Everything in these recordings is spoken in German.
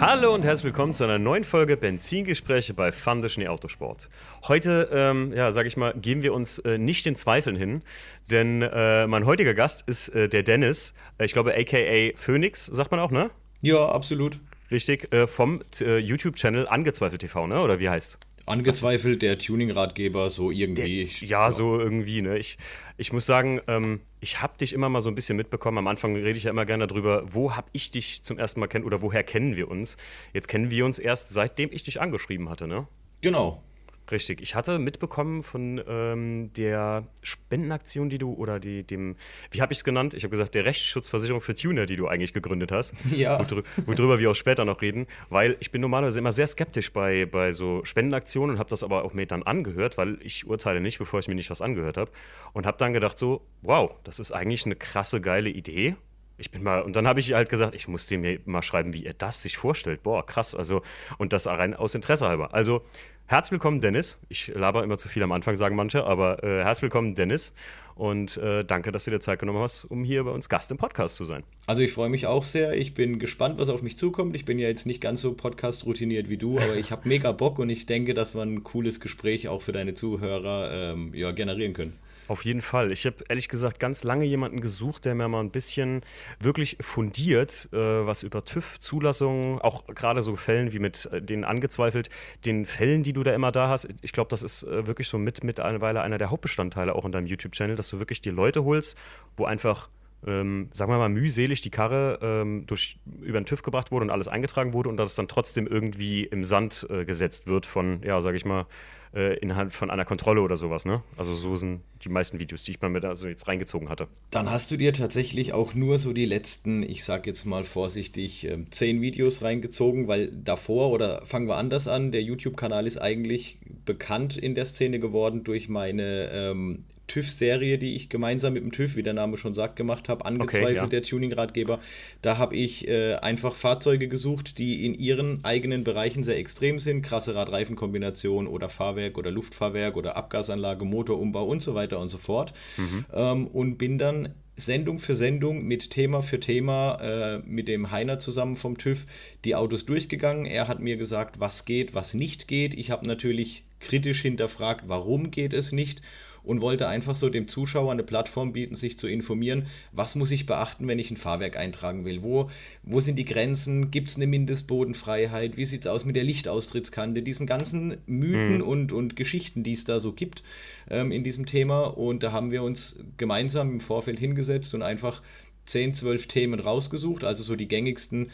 Hallo und herzlich willkommen zu einer neuen Folge Benzingespräche bei Fun Schnee Autosport. Heute, ähm, ja, sage ich mal, geben wir uns äh, nicht den Zweifeln hin, denn äh, mein heutiger Gast ist äh, der Dennis, äh, ich glaube aka Phoenix, sagt man auch, ne? Ja, absolut. Richtig, äh, vom äh, YouTube-Channel Angezweifelt TV, ne? Oder wie heißt Angezweifelt, der Tuning-Ratgeber, so irgendwie. Der, ja, so irgendwie, ne? Ich, ich muss sagen, ähm, ich habe dich immer mal so ein bisschen mitbekommen. Am Anfang rede ich ja immer gerne darüber, wo habe ich dich zum ersten Mal kennen oder woher kennen wir uns? Jetzt kennen wir uns erst seitdem ich dich angeschrieben hatte, ne? Genau. Richtig. Ich hatte mitbekommen von ähm, der Spendenaktion, die du, oder die, dem, wie habe ich es genannt? Ich habe gesagt, der Rechtsschutzversicherung für Tuner, die du eigentlich gegründet hast. Ja. Worüber, worüber wir auch später noch reden. Weil ich bin normalerweise immer sehr skeptisch bei, bei so Spendenaktionen und habe das aber auch mir dann angehört, weil ich urteile nicht, bevor ich mir nicht was angehört habe. Und habe dann gedacht so, wow, das ist eigentlich eine krasse, geile Idee. Ich bin mal, und dann habe ich halt gesagt, ich muss dem mal schreiben, wie er das sich vorstellt. Boah, krass. Also, und das rein aus Interesse halber. Also, Herzlich willkommen, Dennis. Ich laber immer zu viel am Anfang, sagen manche, aber äh, herzlich willkommen, Dennis. Und äh, danke, dass du dir Zeit genommen hast, um hier bei uns Gast im Podcast zu sein. Also ich freue mich auch sehr. Ich bin gespannt, was auf mich zukommt. Ich bin ja jetzt nicht ganz so Podcast-routiniert wie du, aber ich habe mega Bock und ich denke, dass wir ein cooles Gespräch auch für deine Zuhörer ähm, ja, generieren können. Auf jeden Fall. Ich habe ehrlich gesagt ganz lange jemanden gesucht, der mir mal ein bisschen wirklich fundiert, äh, was über TÜV-Zulassungen, auch gerade so Fällen wie mit äh, den angezweifelt, den Fällen, die du da immer da hast. Ich glaube, das ist äh, wirklich so mit mittlerweile einer der Hauptbestandteile auch in deinem YouTube-Channel, dass du wirklich die Leute holst, wo einfach ähm, sagen wir mal, mühselig die Karre ähm, durch, über den TÜV gebracht wurde und alles eingetragen wurde und dass es dann trotzdem irgendwie im Sand äh, gesetzt wird von, ja, sage ich mal, äh, innerhalb von einer Kontrolle oder sowas, ne? Also so sind die meisten Videos, die ich mal mit also jetzt reingezogen hatte. Dann hast du dir tatsächlich auch nur so die letzten, ich sag jetzt mal vorsichtig, äh, zehn Videos reingezogen, weil davor, oder fangen wir anders an, der YouTube-Kanal ist eigentlich bekannt in der Szene geworden durch meine ähm, TÜV-Serie, die ich gemeinsam mit dem TÜV, wie der Name schon sagt, gemacht habe, angezweifelt, okay, ja. der Tuning-Ratgeber. Da habe ich äh, einfach Fahrzeuge gesucht, die in ihren eigenen Bereichen sehr extrem sind. Krasse Rad-Reifen-Kombination oder Fahrwerk oder Luftfahrwerk oder Abgasanlage, Motorumbau und so weiter und so fort. Mhm. Ähm, und bin dann Sendung für Sendung mit Thema für Thema äh, mit dem Heiner zusammen vom TÜV die Autos durchgegangen. Er hat mir gesagt, was geht, was nicht geht. Ich habe natürlich kritisch hinterfragt, warum geht es nicht und wollte einfach so dem Zuschauer eine Plattform bieten, sich zu informieren, was muss ich beachten, wenn ich ein Fahrwerk eintragen will, wo, wo sind die Grenzen, gibt es eine Mindestbodenfreiheit, wie sieht es aus mit der Lichtaustrittskante, diesen ganzen Mythen mhm. und, und Geschichten, die es da so gibt ähm, in diesem Thema. Und da haben wir uns gemeinsam im Vorfeld hingesetzt und einfach 10, 12 Themen rausgesucht, also so die gängigsten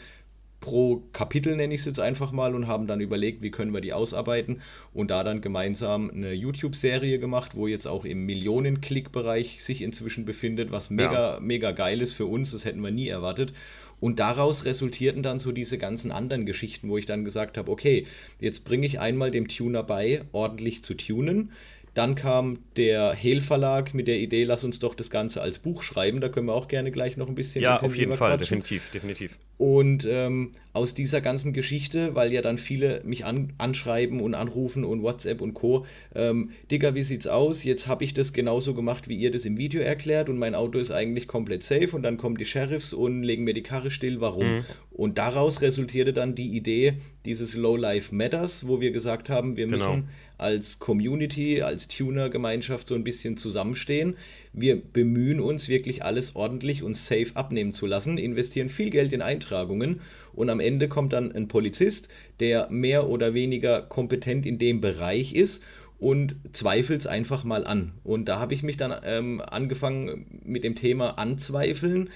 pro Kapitel, nenne ich es jetzt einfach mal, und haben dann überlegt, wie können wir die ausarbeiten und da dann gemeinsam eine YouTube-Serie gemacht, wo jetzt auch im Millionen-Klick-Bereich sich inzwischen befindet, was mega, ja. mega geil ist für uns, das hätten wir nie erwartet. Und daraus resultierten dann so diese ganzen anderen Geschichten, wo ich dann gesagt habe, okay, jetzt bringe ich einmal dem Tuner bei, ordentlich zu tunen. Dann kam der Hehl Verlag mit der Idee, lass uns doch das Ganze als Buch schreiben. Da können wir auch gerne gleich noch ein bisschen Ja, auf jeden Fall, quatschen. definitiv, definitiv. Und ähm, aus dieser ganzen Geschichte, weil ja dann viele mich an, anschreiben und anrufen und WhatsApp und Co. Ähm, Digga, wie sieht's aus? Jetzt habe ich das genauso gemacht, wie ihr das im Video erklärt und mein Auto ist eigentlich komplett safe und dann kommen die Sheriffs und legen mir die Karre still. Warum? Mhm. Und daraus resultierte dann die Idee dieses Low Life Matters, wo wir gesagt haben, wir genau. müssen als Community, als Tuner-Gemeinschaft so ein bisschen zusammenstehen. Wir bemühen uns wirklich alles ordentlich und safe abnehmen zu lassen, investieren viel Geld in Eintragungen und am Ende kommt dann ein Polizist, der mehr oder weniger kompetent in dem Bereich ist und zweifelt es einfach mal an. Und da habe ich mich dann ähm, angefangen mit dem Thema Anzweifeln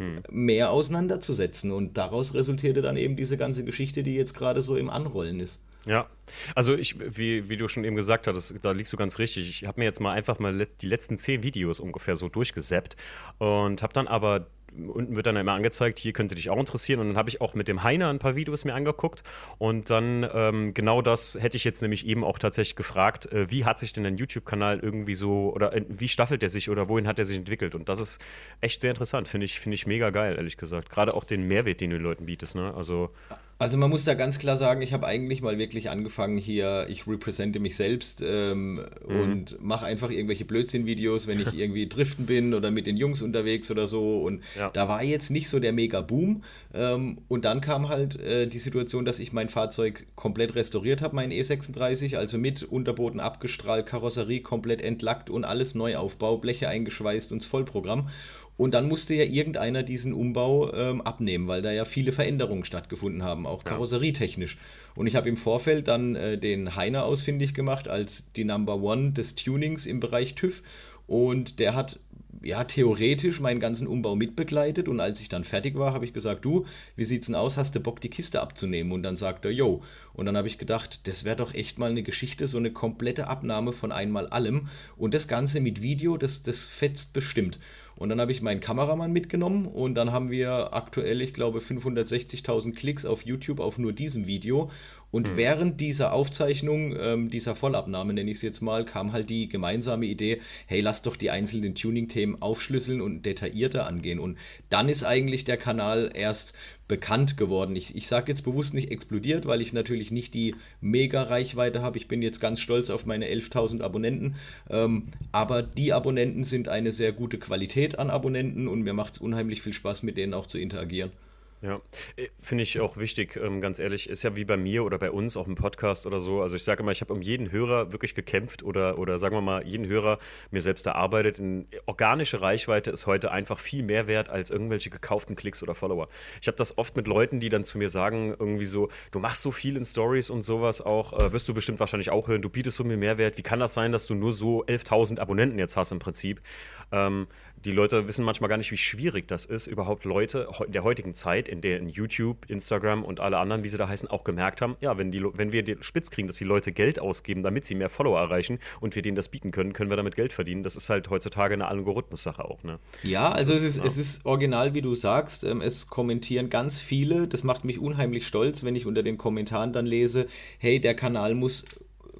hm. mehr auseinanderzusetzen. Und daraus resultierte dann eben diese ganze Geschichte, die jetzt gerade so im Anrollen ist. Ja, also ich, wie, wie du schon eben gesagt hast, da liegst du ganz richtig. Ich habe mir jetzt mal einfach mal die letzten zehn Videos ungefähr so durchgesäppt und habe dann aber unten wird dann immer angezeigt, hier könnte dich auch interessieren. Und dann habe ich auch mit dem Heiner ein paar Videos mir angeguckt. Und dann ähm, genau das hätte ich jetzt nämlich eben auch tatsächlich gefragt, äh, wie hat sich denn dein YouTube-Kanal irgendwie so, oder äh, wie staffelt der sich oder wohin hat er sich entwickelt? Und das ist echt sehr interessant, finde ich, find ich mega geil, ehrlich gesagt. Gerade auch den Mehrwert, den du den Leuten bietest. Ne? Also Also man muss da ganz klar sagen, ich habe eigentlich mal wirklich angefangen hier, ich represente mich selbst ähm, mhm. und mache einfach irgendwelche Blödsinn-Videos, wenn ich irgendwie driften bin oder mit den Jungs unterwegs oder so. Und ja. da war jetzt nicht so der Mega-Boom. Ähm, und dann kam halt äh, die Situation, dass ich mein Fahrzeug komplett restauriert habe, mein E36, also mit Unterboden abgestrahlt, Karosserie komplett entlackt und alles Neuaufbau, Bleche eingeschweißt und das Vollprogramm. Und dann musste ja irgendeiner diesen Umbau ähm, abnehmen, weil da ja viele Veränderungen stattgefunden haben, auch karosserietechnisch. Und ich habe im Vorfeld dann äh, den Heiner ausfindig gemacht als die Number One des Tunings im Bereich TÜV. Und der hat ja, theoretisch meinen ganzen Umbau mitbegleitet und als ich dann fertig war, habe ich gesagt, du, wie sieht's denn aus, hast du Bock, die Kiste abzunehmen? Und dann sagt er, yo. Und dann habe ich gedacht, das wäre doch echt mal eine Geschichte, so eine komplette Abnahme von einmal allem und das Ganze mit Video, das, das fetzt bestimmt. Und dann habe ich meinen Kameramann mitgenommen und dann haben wir aktuell, ich glaube, 560.000 Klicks auf YouTube auf nur diesem Video. Und mhm. während dieser Aufzeichnung, ähm, dieser Vollabnahme nenne ich es jetzt mal, kam halt die gemeinsame Idee, hey, lass doch die einzelnen Tuning-Themen aufschlüsseln und detaillierter angehen. Und dann ist eigentlich der Kanal erst bekannt geworden. Ich, ich sage jetzt bewusst nicht explodiert, weil ich natürlich nicht die Mega-Reichweite habe. Ich bin jetzt ganz stolz auf meine 11.000 Abonnenten. Ähm, aber die Abonnenten sind eine sehr gute Qualität an Abonnenten und mir macht es unheimlich viel Spaß, mit denen auch zu interagieren. Ja, äh, finde ich auch wichtig, ähm, ganz ehrlich. Ist ja wie bei mir oder bei uns auch im Podcast oder so. Also ich sage immer, ich habe um jeden Hörer wirklich gekämpft oder, oder sagen wir mal, jeden Hörer mir selbst erarbeitet. In organische Reichweite ist heute einfach viel mehr wert als irgendwelche gekauften Klicks oder Follower. Ich habe das oft mit Leuten, die dann zu mir sagen, irgendwie so, du machst so viel in Stories und sowas auch, äh, wirst du bestimmt wahrscheinlich auch hören, du bietest so mir Mehrwert. Wie kann das sein, dass du nur so 11.000 Abonnenten jetzt hast im Prinzip? Ähm, die Leute wissen manchmal gar nicht, wie schwierig das ist, überhaupt Leute der heutigen Zeit, in der in YouTube, Instagram und alle anderen, wie sie da heißen, auch gemerkt haben, ja, wenn, die, wenn wir spitz kriegen, dass die Leute Geld ausgeben, damit sie mehr Follower erreichen und wir denen das bieten können, können wir damit Geld verdienen. Das ist halt heutzutage eine Algorithmus-Sache auch. Ne? Ja, also ist, es, ist, ja. es ist original, wie du sagst. Ähm, es kommentieren ganz viele. Das macht mich unheimlich stolz, wenn ich unter den Kommentaren dann lese, hey, der Kanal muss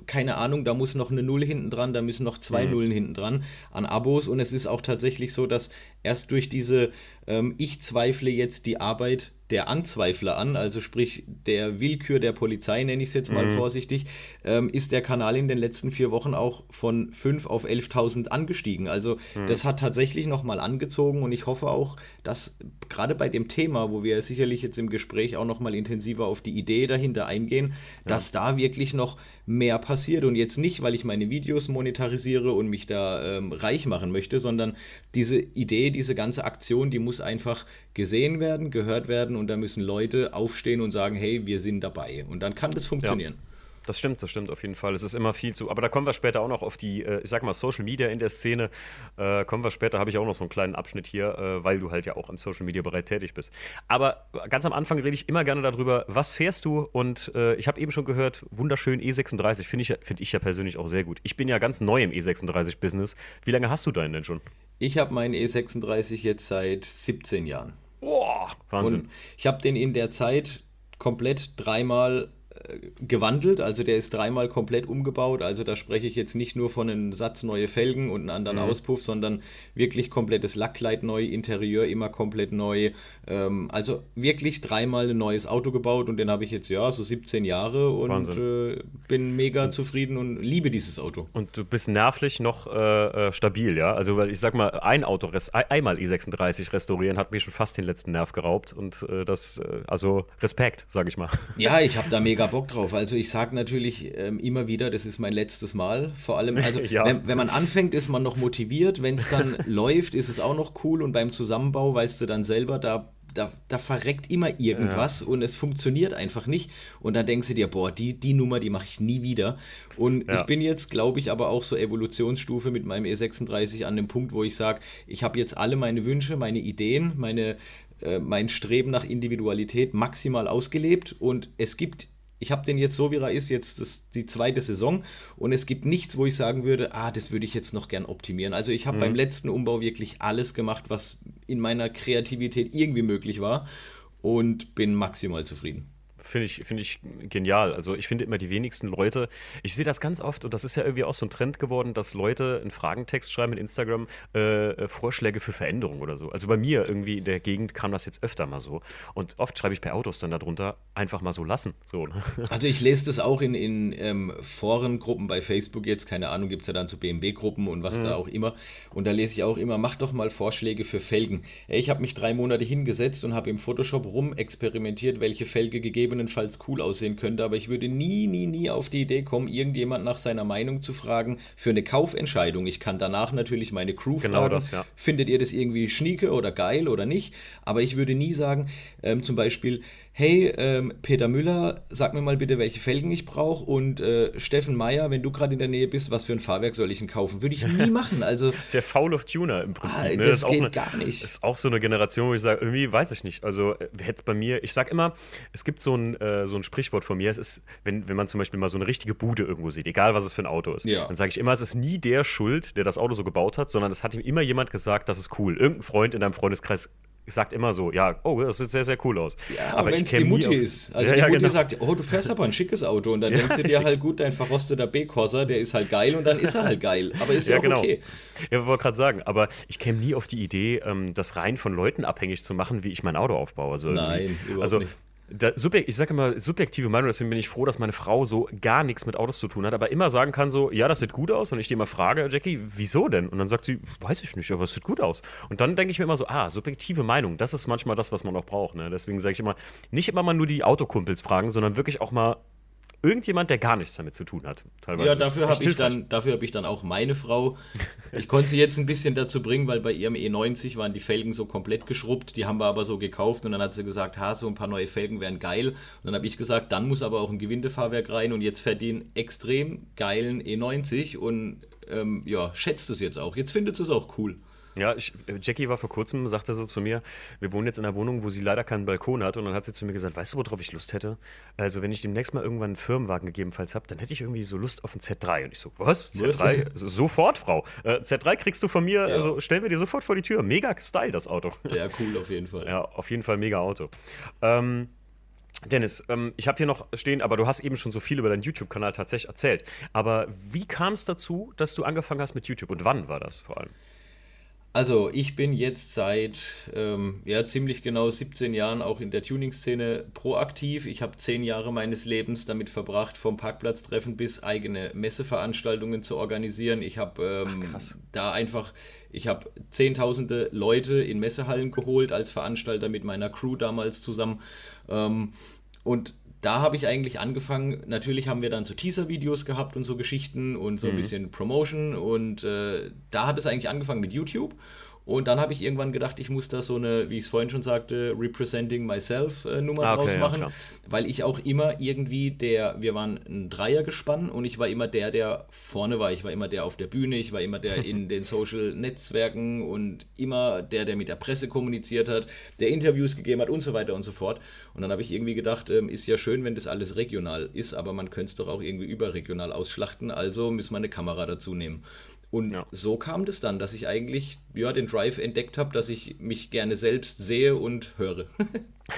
keine Ahnung, da muss noch eine Null hinten dran, da müssen noch zwei mhm. Nullen hinten dran an Abos. Und es ist auch tatsächlich so, dass erst durch diese ähm, Ich zweifle jetzt die Arbeit der Anzweifler an, also sprich der Willkür der Polizei, nenne ich es jetzt mal mhm. vorsichtig, ähm, ist der Kanal in den letzten vier Wochen auch von 5 auf 11.000 angestiegen. Also mhm. das hat tatsächlich nochmal angezogen und ich hoffe auch, dass gerade bei dem Thema, wo wir sicherlich jetzt im Gespräch auch nochmal intensiver auf die Idee dahinter eingehen, ja. dass da wirklich noch mehr passiert und jetzt nicht, weil ich meine Videos monetarisiere und mich da ähm, reich machen möchte, sondern diese Idee, diese ganze Aktion, die muss einfach gesehen werden, gehört werden und da müssen Leute aufstehen und sagen, hey, wir sind dabei. Und dann kann das funktionieren. Ja. Das stimmt, das stimmt auf jeden Fall. Es ist immer viel zu. Aber da kommen wir später auch noch auf die, äh, ich sag mal, Social Media in der Szene. Äh, kommen wir später, habe ich auch noch so einen kleinen Abschnitt hier, äh, weil du halt ja auch im Social Media Bereich tätig bist. Aber ganz am Anfang rede ich immer gerne darüber, was fährst du? Und äh, ich habe eben schon gehört, wunderschön E36, finde ich, find ich ja persönlich auch sehr gut. Ich bin ja ganz neu im E36-Business. Wie lange hast du deinen denn schon? Ich habe meinen E36 jetzt seit 17 Jahren. Boah, Wahnsinn. Und ich habe den in der Zeit komplett dreimal gewandelt, also der ist dreimal komplett umgebaut. Also da spreche ich jetzt nicht nur von einem Satz neue Felgen und einen anderen mhm. Auspuff, sondern wirklich komplettes Lackkleid neu, Interieur immer komplett neu. Ähm, also wirklich dreimal ein neues Auto gebaut und den habe ich jetzt ja so 17 Jahre und äh, bin mega und, zufrieden und liebe dieses Auto. Und du bist nervlich noch äh, äh stabil, ja? Also weil ich sag mal, ein Auto, einmal i36 restaurieren hat mir schon fast den letzten Nerv geraubt und äh, das, äh, also Respekt, sage ich mal. Ja, ich habe da mega Bock drauf. Also ich sage natürlich ähm, immer wieder, das ist mein letztes Mal. Vor allem, also ja. wenn, wenn, man anfängt, ist man noch motiviert. Wenn es dann läuft, ist es auch noch cool. Und beim Zusammenbau weißt du dann selber, da, da, da verreckt immer irgendwas ja. und es funktioniert einfach nicht. Und dann denkst du dir, boah, die, die Nummer, die mache ich nie wieder. Und ja. ich bin jetzt, glaube ich, aber auch so Evolutionsstufe mit meinem E36 an dem Punkt, wo ich sage, ich habe jetzt alle meine Wünsche, meine Ideen, meine, äh, mein Streben nach Individualität maximal ausgelebt und es gibt ich habe den jetzt so, wie er ist, jetzt das, die zweite Saison und es gibt nichts, wo ich sagen würde, ah, das würde ich jetzt noch gern optimieren. Also ich habe mhm. beim letzten Umbau wirklich alles gemacht, was in meiner Kreativität irgendwie möglich war und bin maximal zufrieden. Finde ich, find ich genial. Also ich finde immer die wenigsten Leute, ich sehe das ganz oft und das ist ja irgendwie auch so ein Trend geworden, dass Leute einen Fragentext schreiben in Instagram, äh, Vorschläge für Veränderungen oder so. Also bei mir irgendwie in der Gegend kam das jetzt öfter mal so. Und oft schreibe ich bei Autos dann darunter, einfach mal so lassen. So, ne? Also ich lese das auch in, in ähm, Forengruppen bei Facebook jetzt, keine Ahnung, gibt es ja dann so BMW-Gruppen und was mhm. da auch immer. Und da lese ich auch immer, mach doch mal Vorschläge für Felgen. Ich habe mich drei Monate hingesetzt und habe im Photoshop rumexperimentiert, welche Felge gegebenenfalls cool aussehen könnte, aber ich würde nie, nie, nie auf die Idee kommen, irgendjemand nach seiner Meinung zu fragen für eine Kaufentscheidung. Ich kann danach natürlich meine Crew genau fragen, das, ja. findet ihr das irgendwie schnieke oder geil oder nicht, aber ich würde nie sagen, ähm, zum Beispiel, hey, ähm, Peter Müller, sag mir mal bitte, welche Felgen ich brauche und äh, Steffen Meyer, wenn du gerade in der Nähe bist, was für ein Fahrwerk soll ich denn kaufen? Würde ich nie machen. Also, der Foul of Tuner im Prinzip. Ah, ne? Das, das geht eine, gar nicht. Das ist auch so eine Generation, wo ich sage, irgendwie weiß ich nicht. Also äh, hätte bei mir, ich sage immer, es gibt so ein, äh, so ein Sprichwort von mir, es ist, wenn, wenn man zum Beispiel mal so eine richtige Bude irgendwo sieht, egal was es für ein Auto ist, ja. dann sage ich immer, es ist nie der Schuld, der das Auto so gebaut hat, sondern es hat ihm immer jemand gesagt, das ist cool. Irgendein Freund in deinem Freundeskreis sagt immer so, ja, oh, das sieht sehr, sehr cool aus. Ja, aber wenn es die Mutti ist. Also ja, die ja, Mutti genau. sagt, oh, du fährst aber ein schickes Auto und dann ja, denkst du dir halt, gut, dein verrosteter B-Corsa, der ist halt geil und dann ist er halt geil. Aber ist ja, auch genau. okay. Ja, ich wollte gerade sagen, aber ich käme nie auf die Idee, ähm, das rein von Leuten abhängig zu machen, wie ich mein Auto aufbaue. Also Nein, überhaupt also, nicht da, ich sage immer subjektive Meinung, deswegen bin ich froh, dass meine Frau so gar nichts mit Autos zu tun hat, aber immer sagen kann so, ja, das sieht gut aus und ich die immer frage, Jackie, wieso denn? Und dann sagt sie, weiß ich nicht, aber es sieht gut aus. Und dann denke ich mir immer so, ah, subjektive Meinung, das ist manchmal das, was man auch braucht. Ne? Deswegen sage ich immer, nicht immer mal nur die Autokumpels fragen, sondern wirklich auch mal irgendjemand, der gar nichts damit zu tun hat. Teilweise ja, dafür habe ich, dann, hab ich dann auch meine Frau. Ich konnte sie jetzt ein bisschen dazu bringen, weil bei ihrem E90 waren die Felgen so komplett geschrubbt. Die haben wir aber so gekauft und dann hat sie gesagt, ha, so ein paar neue Felgen wären geil. Und dann habe ich gesagt, dann muss aber auch ein Gewindefahrwerk rein und jetzt fährt die einen extrem geilen E90 und ähm, ja, schätzt es jetzt auch. Jetzt findet es auch cool. Ja, ich, Jackie war vor kurzem, sagte sie zu mir, wir wohnen jetzt in einer Wohnung, wo sie leider keinen Balkon hat. Und dann hat sie zu mir gesagt, weißt du, worauf ich Lust hätte? Also, wenn ich demnächst mal irgendwann einen Firmenwagen gegebenenfalls habe, dann hätte ich irgendwie so Lust auf einen Z3. Und ich so, was? Z3? sofort, Frau. Äh, Z3 kriegst du von mir, ja. also stellen wir dir sofort vor die Tür. Mega Style, das Auto. Ja, cool, auf jeden Fall. Ja, auf jeden Fall mega Auto. Ähm, Dennis, ähm, ich habe hier noch stehen, aber du hast eben schon so viel über deinen YouTube-Kanal tatsächlich erzählt. Aber wie kam es dazu, dass du angefangen hast mit YouTube und wann war das vor allem? Also, ich bin jetzt seit ähm, ja, ziemlich genau 17 Jahren auch in der Tuning-Szene proaktiv. Ich habe zehn Jahre meines Lebens damit verbracht, vom Parkplatztreffen bis eigene Messeveranstaltungen zu organisieren. Ich habe ähm, da einfach, ich habe zehntausende Leute in Messehallen geholt als Veranstalter mit meiner Crew damals zusammen. Ähm, und da habe ich eigentlich angefangen. Natürlich haben wir dann so Teaser-Videos gehabt und so Geschichten und so ein mhm. bisschen Promotion. Und äh, da hat es eigentlich angefangen mit YouTube. Und dann habe ich irgendwann gedacht, ich muss da so eine, wie ich es vorhin schon sagte, Representing Myself äh, Nummer ah, okay, draus machen, ja, weil ich auch immer irgendwie der, wir waren ein Dreier gespannt und ich war immer der, der vorne war. Ich war immer der auf der Bühne, ich war immer der in den Social Netzwerken und immer der, der mit der Presse kommuniziert hat, der Interviews gegeben hat und so weiter und so fort. Und dann habe ich irgendwie gedacht, ähm, ist ja schön, wenn das alles regional ist, aber man könnte es doch auch irgendwie überregional ausschlachten, also müssen wir eine Kamera dazu nehmen. Und ja. so kam das dann, dass ich eigentlich ja, den Drive entdeckt habe, dass ich mich gerne selbst sehe und höre.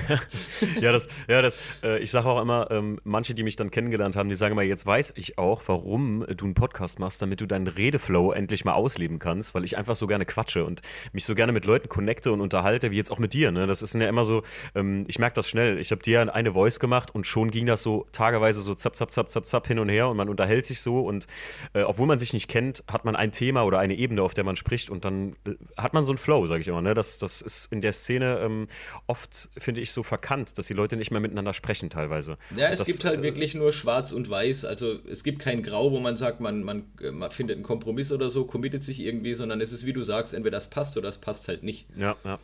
ja, das, ja, das, äh, ich sage auch immer, ähm, manche, die mich dann kennengelernt haben, die sagen immer, jetzt weiß ich auch, warum du einen Podcast machst, damit du deinen Redeflow endlich mal ausleben kannst, weil ich einfach so gerne quatsche und mich so gerne mit Leuten connecte und unterhalte, wie jetzt auch mit dir. Ne? Das ist ja immer so, ähm, ich merke das schnell. Ich habe dir eine Voice gemacht und schon ging das so tageweise so zapp, zapp, zapp, zapp, zapp hin und her und man unterhält sich so und äh, obwohl man sich nicht kennt, hat man ein Thema oder eine Ebene, auf der man spricht und dann hat man so einen Flow, sage ich immer. Ne? Das, das ist in der Szene ähm, oft, finde ich, so verkannt, dass die Leute nicht mehr miteinander sprechen teilweise. Ja, es das, gibt halt äh, wirklich nur schwarz und weiß. Also es gibt kein Grau, wo man sagt, man, man, man findet einen Kompromiss oder so, committet sich irgendwie, sondern es ist, wie du sagst, entweder das passt oder das passt halt nicht. Ja, ja.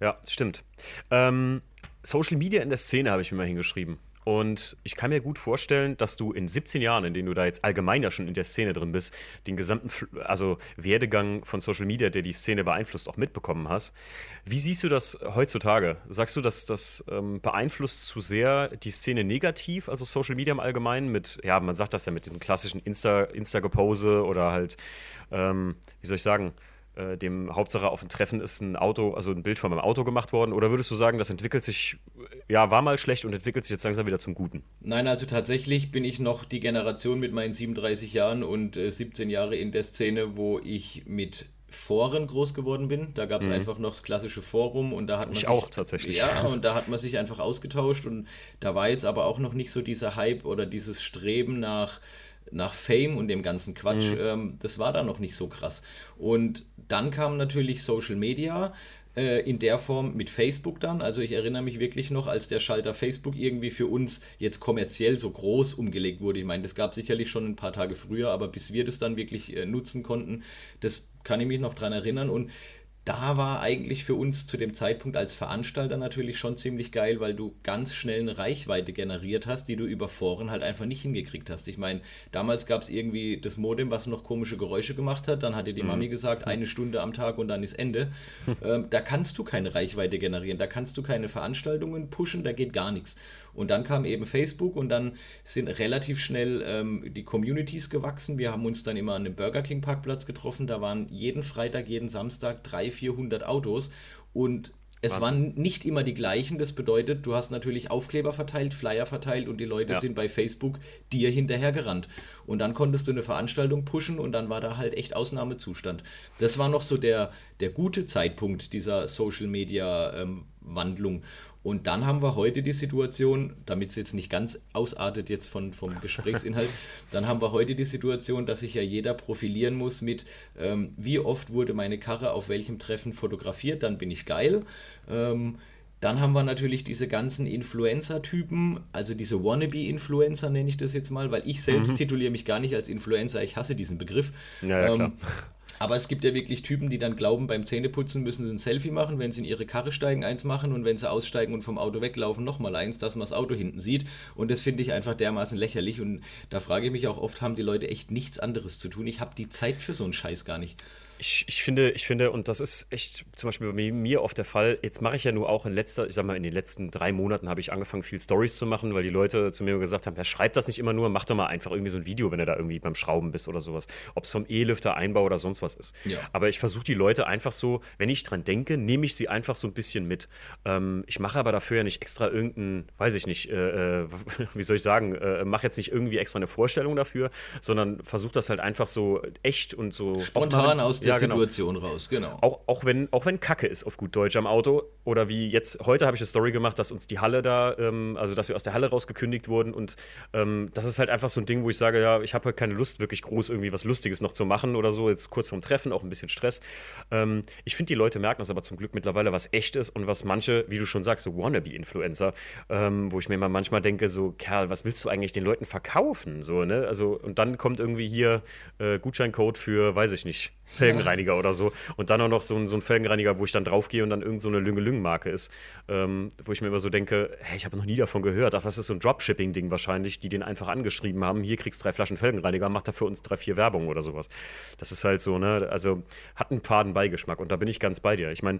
Ja, stimmt. Ähm, Social Media in der Szene habe ich mir mal hingeschrieben. Und ich kann mir gut vorstellen, dass du in 17 Jahren, in denen du da jetzt allgemein ja schon in der Szene drin bist, den gesamten also Werdegang von Social Media, der die Szene beeinflusst, auch mitbekommen hast. Wie siehst du das heutzutage? Sagst du, dass das ähm, beeinflusst zu sehr die Szene negativ, also Social Media im Allgemeinen, mit, ja, man sagt das ja mit diesem klassischen Insta-Gepose Insta oder halt, ähm, wie soll ich sagen, äh, dem Hauptsache auf dem Treffen ist ein Auto, also ein Bild von meinem Auto gemacht worden? Oder würdest du sagen, das entwickelt sich ja, war mal schlecht und entwickelt sich jetzt langsam wieder zum Guten? Nein, also tatsächlich bin ich noch die Generation mit meinen 37 Jahren und äh, 17 Jahre in der Szene, wo ich mit Foren groß geworden bin. Da gab es mhm. einfach noch das klassische Forum und da hat man ich sich, auch tatsächlich. Ja, und da hat man sich einfach ausgetauscht und da war jetzt aber auch noch nicht so dieser Hype oder dieses Streben nach nach Fame und dem ganzen Quatsch, mhm. ähm, das war da noch nicht so krass. Und dann kam natürlich Social Media äh, in der Form mit Facebook dann. Also ich erinnere mich wirklich noch, als der Schalter Facebook irgendwie für uns jetzt kommerziell so groß umgelegt wurde. Ich meine, das gab sicherlich schon ein paar Tage früher, aber bis wir das dann wirklich äh, nutzen konnten, das kann ich mich noch dran erinnern. Und da war eigentlich für uns zu dem Zeitpunkt als Veranstalter natürlich schon ziemlich geil, weil du ganz schnell eine Reichweite generiert hast, die du über Foren halt einfach nicht hingekriegt hast. Ich meine, damals gab es irgendwie das Modem, was noch komische Geräusche gemacht hat. Dann hat dir die mhm. Mami gesagt, eine Stunde am Tag und dann ist Ende. ähm, da kannst du keine Reichweite generieren, da kannst du keine Veranstaltungen pushen, da geht gar nichts. Und dann kam eben Facebook und dann sind relativ schnell ähm, die Communities gewachsen. Wir haben uns dann immer an dem Burger King Parkplatz getroffen. Da waren jeden Freitag, jeden Samstag 300, 400 Autos und es Wahnsinn. waren nicht immer die gleichen. Das bedeutet, du hast natürlich Aufkleber verteilt, Flyer verteilt und die Leute ja. sind bei Facebook dir hinterhergerannt. Und dann konntest du eine Veranstaltung pushen und dann war da halt echt Ausnahmezustand. Das war noch so der, der gute Zeitpunkt dieser Social Media ähm, Wandlung. Und dann haben wir heute die Situation, damit es jetzt nicht ganz ausartet jetzt von, vom Gesprächsinhalt, dann haben wir heute die Situation, dass sich ja jeder profilieren muss mit, ähm, wie oft wurde meine Karre auf welchem Treffen fotografiert, dann bin ich geil. Ähm, dann haben wir natürlich diese ganzen Influencer-Typen, also diese Wannabe-Influencer nenne ich das jetzt mal, weil ich selbst mhm. tituliere mich gar nicht als Influencer, ich hasse diesen Begriff. Ja, ja, ähm, aber es gibt ja wirklich Typen, die dann glauben, beim Zähneputzen müssen sie ein Selfie machen, wenn sie in ihre Karre steigen, eins machen und wenn sie aussteigen und vom Auto weglaufen, nochmal eins, dass man das Auto hinten sieht. Und das finde ich einfach dermaßen lächerlich. Und da frage ich mich auch oft, haben die Leute echt nichts anderes zu tun? Ich habe die Zeit für so einen Scheiß gar nicht. Ich, ich, finde, ich finde, und das ist echt zum Beispiel bei mir oft der Fall, jetzt mache ich ja nur auch in letzter, ich sag mal, in den letzten drei Monaten habe ich angefangen, viel Stories zu machen, weil die Leute zu mir gesagt haben, ja, schreibt das nicht immer nur, mach doch mal einfach irgendwie so ein Video, wenn du da irgendwie beim Schrauben bist oder sowas. Ob es vom E-Lüfter, Einbau oder sonst was ist. Ja. Aber ich versuche die Leute einfach so, wenn ich dran denke, nehme ich sie einfach so ein bisschen mit. Ähm, ich mache aber dafür ja nicht extra irgendein, weiß ich nicht, äh, äh wie soll ich sagen, äh, mache jetzt nicht irgendwie extra eine Vorstellung dafür, sondern versuche das halt einfach so echt und so. Spontan aus der ja, genau. Situation raus, genau. Auch, auch, wenn, auch wenn Kacke ist auf gut Deutsch am Auto. Oder wie jetzt, heute habe ich eine Story gemacht, dass uns die Halle da, ähm, also dass wir aus der Halle rausgekündigt wurden. Und ähm, das ist halt einfach so ein Ding, wo ich sage, ja, ich habe halt keine Lust, wirklich groß irgendwie was Lustiges noch zu machen oder so. Jetzt kurz vorm Treffen, auch ein bisschen Stress. Ähm, ich finde, die Leute merken das aber zum Glück mittlerweile, was echt ist und was manche, wie du schon sagst, so Wannabe-Influencer, ähm, wo ich mir mal manchmal denke, so, Kerl, was willst du eigentlich den Leuten verkaufen? So, ne? Also, und dann kommt irgendwie hier äh, Gutscheincode für, weiß ich nicht, Felgenreiniger oder so. Und dann auch noch so ein, so ein Felgenreiniger, wo ich dann draufgehe und dann irgend so eine Lünge-Lüngen-Marke ist. Ähm, wo ich mir immer so denke, hey, ich habe noch nie davon gehört. Ach, das ist so ein Dropshipping-Ding wahrscheinlich, die den einfach angeschrieben haben. Hier kriegst du drei Flaschen Felgenreiniger, mach da für uns drei, vier Werbung oder sowas. Das ist halt so, ne? Also hat einen faden Beigeschmack und da bin ich ganz bei dir. Ich meine,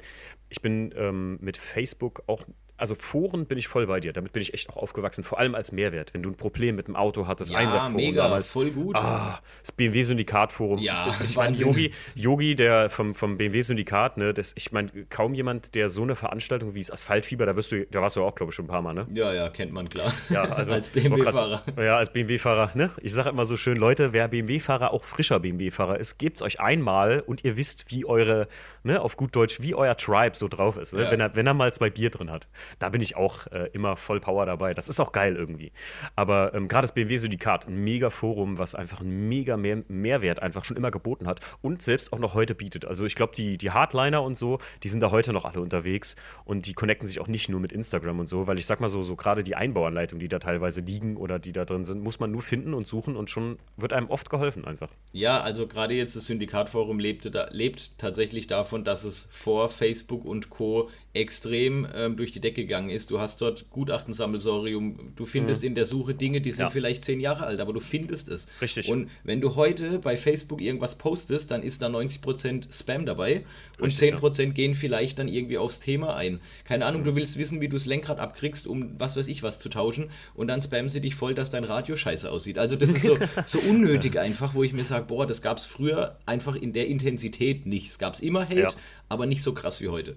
ich bin ähm, mit Facebook auch also Foren bin ich voll bei dir. Damit bin ich echt auch aufgewachsen. Vor allem als Mehrwert. Wenn du ein Problem mit dem Auto hattest, ja, Einsatzforum mega, damals. voll gut. Ah, das BMW-Syndikat-Forum. Ja, ich meine, Yogi, Yogi, der vom, vom BMW-Syndikat, ne, das, ich meine, kaum jemand, der so eine Veranstaltung wie das Asphaltfieber, da wirst du, da warst du auch, glaube ich, schon ein paar Mal, ne? Ja, ja, kennt man klar. Ja, also als BMW-Fahrer. Ja, als BMW-Fahrer, ne? Ich sage immer so schön, Leute, wer BMW-Fahrer, auch frischer BMW-Fahrer ist, gebt es euch einmal und ihr wisst, wie eure, ne, auf gut Deutsch, wie euer Tribe so drauf ist, ne? ja. wenn, er, wenn er mal zwei Bier drin hat. Da bin ich auch äh, immer voll Power dabei. Das ist auch geil irgendwie. Aber ähm, gerade das BMW-Syndikat, ein mega Forum, was einfach einen mega mehr Mehrwert einfach schon immer geboten hat und selbst auch noch heute bietet. Also ich glaube, die, die Hardliner und so, die sind da heute noch alle unterwegs und die connecten sich auch nicht nur mit Instagram und so, weil ich sag mal so, so gerade die Einbauanleitungen, die da teilweise liegen oder die da drin sind, muss man nur finden und suchen und schon wird einem oft geholfen einfach. Ja, also gerade jetzt das Syndikatforum lebte da, lebt tatsächlich davon, dass es vor Facebook und Co extrem ähm, durch die Decke gegangen ist. Du hast dort Gutachtensammelsorium, du findest mhm. in der Suche Dinge, die sind ja. vielleicht zehn Jahre alt, aber du findest es. Richtig. Und wenn du heute bei Facebook irgendwas postest, dann ist da 90% Spam dabei und Richtig, 10% ja. gehen vielleicht dann irgendwie aufs Thema ein. Keine Ahnung, mhm. du willst wissen, wie du das Lenkrad abkriegst, um was weiß ich was zu tauschen und dann spammen sie dich voll, dass dein Radio scheiße aussieht. Also das ist so, so unnötig einfach, wo ich mir sage, boah, das gab es früher einfach in der Intensität nicht. Es gab es immer Hate, ja. aber nicht so krass wie heute.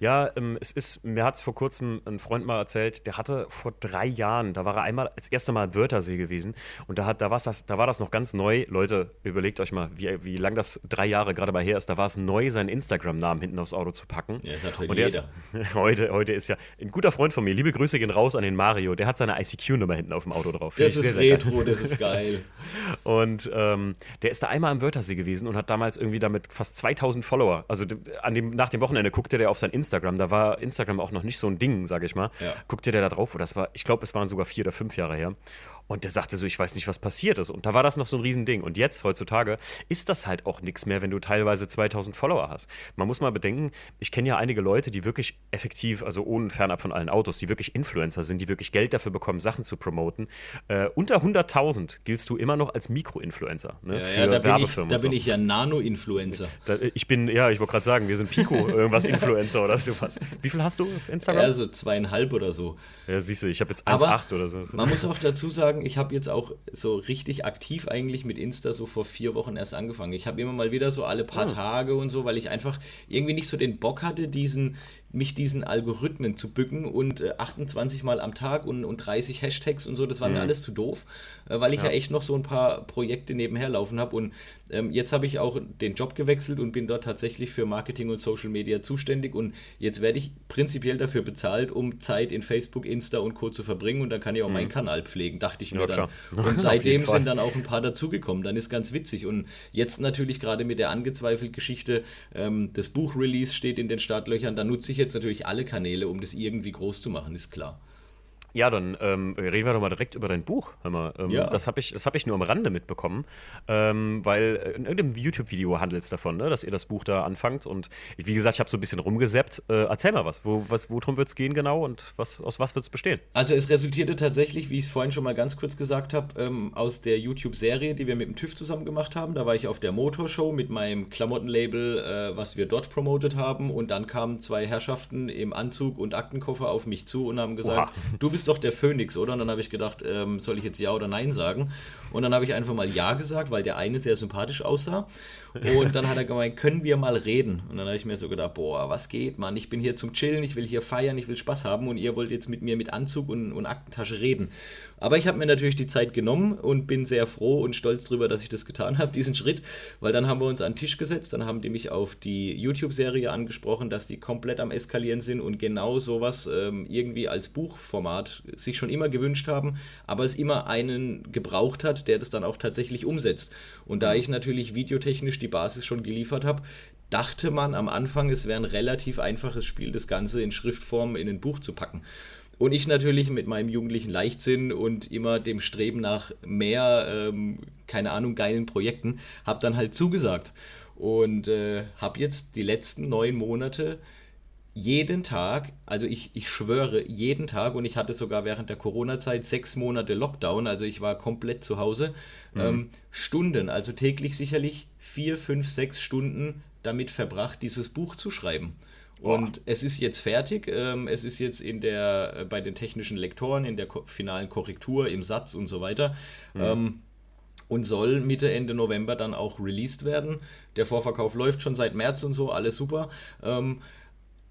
Ja, ähm, es ist, mir hat es vor kurzem ein Freund mal erzählt, der hatte vor drei Jahren, da war er einmal das erste Mal im Wörthersee gewesen und da, hat, da, das, da war das noch ganz neu. Leute, überlegt euch mal, wie, wie lang das drei Jahre gerade mal her ist. Da war es neu, seinen Instagram-Namen hinten aufs Auto zu packen. Ja, hat heute und der jeder. Ist, heute, heute ist ja ein guter Freund von mir. Liebe Grüße gehen raus an den Mario. Der hat seine ICQ-Nummer hinten auf dem Auto drauf. Das ist sehr, sehr retro, geil. das ist geil. und ähm, der ist da einmal im Wörthersee gewesen und hat damals irgendwie damit fast 2000 Follower. Also an dem, nach dem Wochenende guckte der auf sein Instagram. Da war Instagram auch noch nicht so ein Ding, sage ich mal. Ja. Guckte der da drauf. Und das war, ich glaube, es waren sogar vier oder fünf Jahre her. Und der sagte so, ich weiß nicht, was passiert ist. Und da war das noch so ein Riesending. Und jetzt, heutzutage, ist das halt auch nichts mehr, wenn du teilweise 2000 Follower hast. Man muss mal bedenken, ich kenne ja einige Leute, die wirklich effektiv, also ohne fernab von allen Autos, die wirklich Influencer sind, die wirklich Geld dafür bekommen, Sachen zu promoten. Äh, unter 100.000 giltst du immer noch als Mikroinfluencer. Ne, ja, ja, da, bin ich, da bin ich ja Nano-Influencer. Ich bin, ja, ich wollte gerade sagen, wir sind Pico, irgendwas Influencer oder sowas. Wie viel hast du auf Instagram? Ja, so zweieinhalb oder so. Ja, siehst du, ich habe jetzt 1,8 oder so. Man muss auch dazu sagen, sagen, ich habe jetzt auch so richtig aktiv eigentlich mit Insta so vor vier Wochen erst angefangen. Ich habe immer mal wieder so alle paar oh. Tage und so, weil ich einfach irgendwie nicht so den Bock hatte, diesen, mich diesen Algorithmen zu bücken und äh, 28 Mal am Tag und, und 30 Hashtags und so, das war mhm. mir alles zu doof, äh, weil ich ja. ja. echt noch so ein paar Projekte nebenher laufen habe und ähm, jetzt habe ich auch den Job gewechselt und bin dort tatsächlich für Marketing und Social Media zuständig und jetzt werde ich prinzipiell dafür bezahlt, um Zeit in Facebook, Insta und Co. zu verbringen und dann kann ich auch mhm. meinen Kanal pflegen, dachte ich mir ja, dann. Und seitdem sind dann auch ein paar dazugekommen, dann ist ganz witzig und jetzt natürlich gerade mit der angezweifelt Geschichte, ähm, das Buch-Release steht in den Startlöchern, da nutze ich jetzt natürlich alle Kanäle, um das irgendwie groß zu machen, ist klar. Ja, dann ähm, reden wir doch mal direkt über dein Buch. Hör mal, ähm, ja. Das habe ich, hab ich nur am Rande mitbekommen, ähm, weil in irgendeinem YouTube-Video handelt es davon, ne, dass ihr das Buch da anfangt. Und wie gesagt, ich habe so ein bisschen rumgeseppt. Äh, erzähl mal was. Wo, was worum wird es gehen genau und was, aus was wird es bestehen? Also es resultierte tatsächlich, wie ich es vorhin schon mal ganz kurz gesagt habe, ähm, aus der YouTube-Serie, die wir mit dem TÜV zusammen gemacht haben. Da war ich auf der Motorshow mit meinem Klamottenlabel, äh, was wir dort promotet haben. Und dann kamen zwei Herrschaften im Anzug und Aktenkoffer auf mich zu und haben gesagt, Oha. du bist bist doch der Phönix, oder? Und dann habe ich gedacht, ähm, soll ich jetzt Ja oder Nein sagen? Und dann habe ich einfach mal Ja gesagt, weil der eine sehr sympathisch aussah. Und dann hat er gemeint, können wir mal reden? Und dann habe ich mir so gedacht, boah, was geht, Mann? Ich bin hier zum Chillen, ich will hier feiern, ich will Spaß haben und ihr wollt jetzt mit mir mit Anzug und, und Aktentasche reden. Aber ich habe mir natürlich die Zeit genommen und bin sehr froh und stolz darüber, dass ich das getan habe, diesen Schritt, weil dann haben wir uns an den Tisch gesetzt, dann haben die mich auf die YouTube-Serie angesprochen, dass die komplett am Eskalieren sind und genau sowas ähm, irgendwie als Buchformat sich schon immer gewünscht haben, aber es immer einen gebraucht hat, der das dann auch tatsächlich umsetzt. Und da ich natürlich videotechnisch die Basis schon geliefert habe, dachte man am Anfang, es wäre ein relativ einfaches Spiel, das Ganze in Schriftform in ein Buch zu packen. Und ich natürlich mit meinem jugendlichen Leichtsinn und immer dem Streben nach mehr, ähm, keine Ahnung, geilen Projekten, habe dann halt zugesagt. Und äh, habe jetzt die letzten neun Monate jeden Tag, also ich, ich schwöre, jeden Tag, und ich hatte sogar während der Corona-Zeit sechs Monate Lockdown, also ich war komplett zu Hause, mhm. ähm, Stunden, also täglich sicherlich vier, fünf, sechs Stunden damit verbracht, dieses Buch zu schreiben. Und es ist jetzt fertig. Ähm, es ist jetzt in der, äh, bei den technischen Lektoren, in der finalen Korrektur, im Satz und so weiter. Mhm. Ähm, und soll Mitte, Ende November dann auch released werden. Der Vorverkauf läuft schon seit März und so, alles super. Ähm,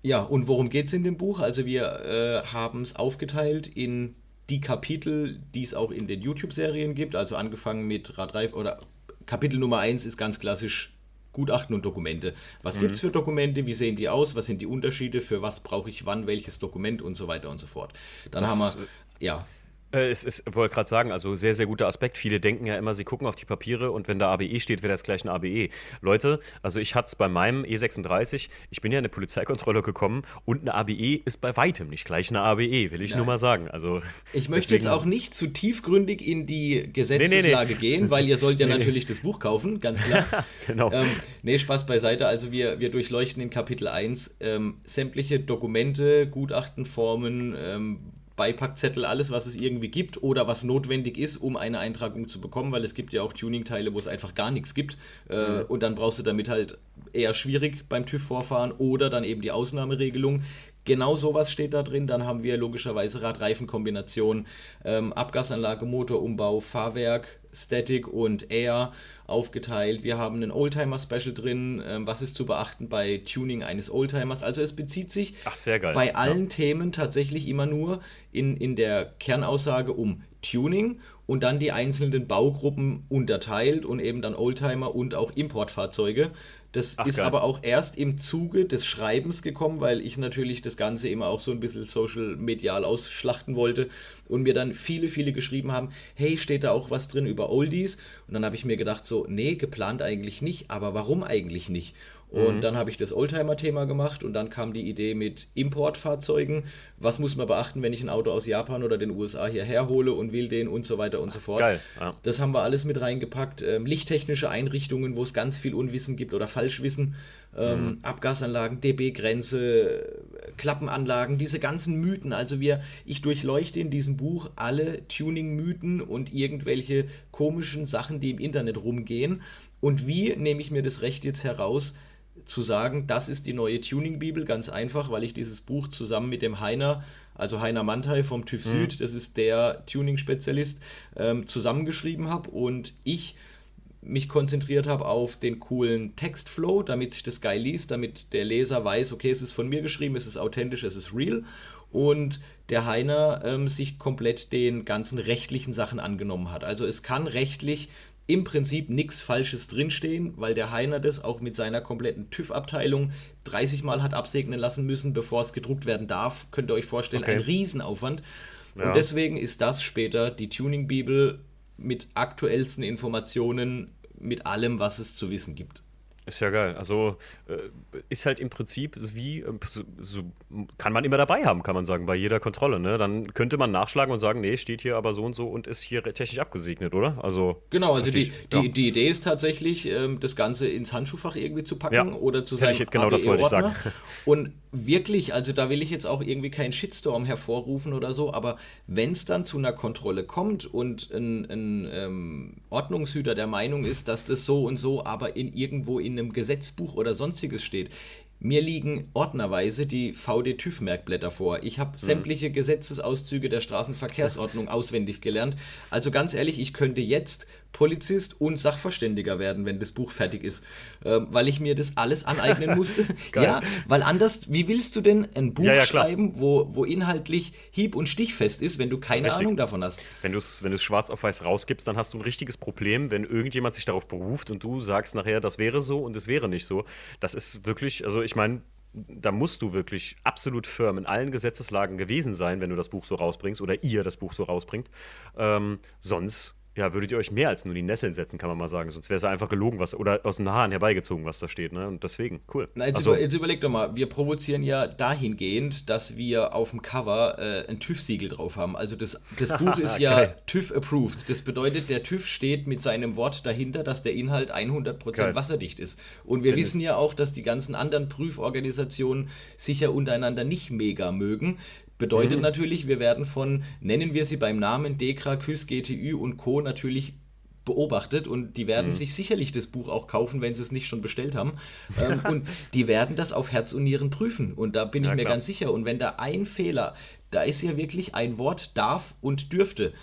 ja, und worum geht es in dem Buch? Also wir äh, haben es aufgeteilt in die Kapitel, die es auch in den YouTube-Serien gibt, also angefangen mit Radreif oder Kapitel Nummer 1 ist ganz klassisch Gutachten und Dokumente. Was mhm. gibt es für Dokumente? Wie sehen die aus? Was sind die Unterschiede? Für was brauche ich wann welches Dokument und so weiter und so fort. Dann das, haben wir, ja. Äh, es ist, wollte gerade sagen, also sehr, sehr guter Aspekt. Viele denken ja immer, sie gucken auf die Papiere und wenn da ABE steht, wäre das gleich ein ABE. Leute, also ich hatte es bei meinem E36, ich bin ja in eine Polizeikontrolle gekommen und eine ABE ist bei weitem nicht gleich eine ABE, will ich Nein. nur mal sagen. Also, ich möchte jetzt auch nicht zu tiefgründig in die Gesetzeslage nee, nee, nee. gehen, weil ihr sollt ja natürlich das Buch kaufen, ganz klar. genau. Ähm, nee, Spaß beiseite. Also wir, wir durchleuchten in Kapitel 1 ähm, sämtliche Dokumente, Gutachtenformen, ähm, Beipackzettel, alles, was es irgendwie gibt oder was notwendig ist, um eine Eintragung zu bekommen, weil es gibt ja auch Tuning-Teile, wo es einfach gar nichts gibt. Äh, mhm. Und dann brauchst du damit halt eher schwierig beim TÜV-Vorfahren oder dann eben die Ausnahmeregelung. Genau sowas steht da drin. Dann haben wir logischerweise Rad-Reifen-Kombination, ähm, Abgasanlage, Motorumbau, Fahrwerk, Static und Air aufgeteilt. Wir haben ein Oldtimer-Special drin. Ähm, was ist zu beachten bei Tuning eines Oldtimers? Also es bezieht sich Ach, bei allen ja. Themen tatsächlich immer nur in, in der Kernaussage um Tuning und dann die einzelnen Baugruppen unterteilt und eben dann Oldtimer und auch Importfahrzeuge. Das Ach, ist geil. aber auch erst im Zuge des Schreibens gekommen, weil ich natürlich das Ganze immer auch so ein bisschen social medial ausschlachten wollte und mir dann viele, viele geschrieben haben, hey, steht da auch was drin über Oldies? Und dann habe ich mir gedacht, so, nee, geplant eigentlich nicht, aber warum eigentlich nicht? Und mhm. dann habe ich das Oldtimer-Thema gemacht und dann kam die Idee mit Importfahrzeugen. Was muss man beachten, wenn ich ein Auto aus Japan oder den USA hierher hole und will den und so weiter und so fort. Geil. Ja. Das haben wir alles mit reingepackt. Ähm, lichttechnische Einrichtungen, wo es ganz viel Unwissen gibt oder Falschwissen. Ähm, mhm. Abgasanlagen, dB-Grenze, Klappenanlagen, diese ganzen Mythen. Also wir, ich durchleuchte in diesem Buch alle Tuning-Mythen und irgendwelche komischen Sachen, die im Internet rumgehen. Und wie nehme ich mir das Recht jetzt heraus, zu sagen, das ist die neue Tuning-Bibel, ganz einfach, weil ich dieses Buch zusammen mit dem Heiner, also Heiner Mantei vom TÜV mhm. Süd, das ist der Tuning-Spezialist, ähm, zusammengeschrieben habe und ich mich konzentriert habe auf den coolen Textflow, damit sich das geil liest, damit der Leser weiß, okay, es ist von mir geschrieben, es ist authentisch, es ist real und der Heiner ähm, sich komplett den ganzen rechtlichen Sachen angenommen hat. Also es kann rechtlich im Prinzip nichts Falsches drinstehen, weil der Heiner das auch mit seiner kompletten TÜV-Abteilung 30 Mal hat absegnen lassen müssen, bevor es gedruckt werden darf. Könnt ihr euch vorstellen, okay. ein Riesenaufwand. Ja. Und deswegen ist das später die Tuning-Bibel mit aktuellsten Informationen, mit allem, was es zu wissen gibt. Ist ja geil. Also äh, ist halt im Prinzip wie, äh, so, kann man immer dabei haben, kann man sagen, bei jeder Kontrolle. Ne? Dann könnte man nachschlagen und sagen, nee, steht hier aber so und so und ist hier technisch abgesegnet, oder? Also genau, also die, ja. die, die Idee ist tatsächlich, ähm, das Ganze ins Handschuhfach irgendwie zu packen ja. oder zu sein. Genau das wollte ich sagen. Und wirklich, also da will ich jetzt auch irgendwie keinen Shitstorm hervorrufen oder so, aber wenn es dann zu einer Kontrolle kommt und ein, ein ähm, Ordnungshüter der Meinung ist, dass das so und so aber in irgendwo in in einem Gesetzbuch oder sonstiges steht. Mir liegen ordnerweise die VD-TÜV-Merkblätter vor. Ich habe mhm. sämtliche Gesetzesauszüge der Straßenverkehrsordnung auswendig gelernt. Also ganz ehrlich, ich könnte jetzt Polizist und Sachverständiger werden, wenn das Buch fertig ist, ähm, weil ich mir das alles aneignen musste. ja, weil anders, wie willst du denn ein Buch ja, ja, schreiben, wo, wo inhaltlich hieb- und stichfest ist, wenn du keine Richtig. Ahnung davon hast? Wenn du es wenn schwarz auf weiß rausgibst, dann hast du ein richtiges Problem, wenn irgendjemand sich darauf beruft und du sagst nachher, das wäre so und es wäre nicht so. Das ist wirklich, also ich meine, da musst du wirklich absolut firm in allen Gesetzeslagen gewesen sein, wenn du das Buch so rausbringst oder ihr das Buch so rausbringt. Ähm, sonst ja, würdet ihr euch mehr als nur die Nesseln setzen, kann man mal sagen. Sonst wäre es einfach gelogen, was oder aus den Haaren herbeigezogen, was da steht. Ne? Und deswegen, cool. Na, jetzt, also, über, jetzt überleg doch mal, wir provozieren ja dahingehend, dass wir auf dem Cover äh, ein TÜV-Siegel drauf haben. Also das, das Buch ist ja TÜV-approved. Das bedeutet, der TÜV steht mit seinem Wort dahinter, dass der Inhalt 100% Geil. wasserdicht ist. Und wir Denn wissen ja auch, dass die ganzen anderen Prüforganisationen sich ja untereinander nicht mega mögen. Bedeutet mhm. natürlich, wir werden von, nennen wir sie beim Namen, Dekra, Küss, GTÜ und Co. natürlich beobachtet und die werden mhm. sich sicherlich das Buch auch kaufen, wenn sie es nicht schon bestellt haben. Ähm, und die werden das auf Herz und Nieren prüfen. Und da bin ja, ich mir klar. ganz sicher. Und wenn da ein Fehler, da ist ja wirklich ein Wort darf und dürfte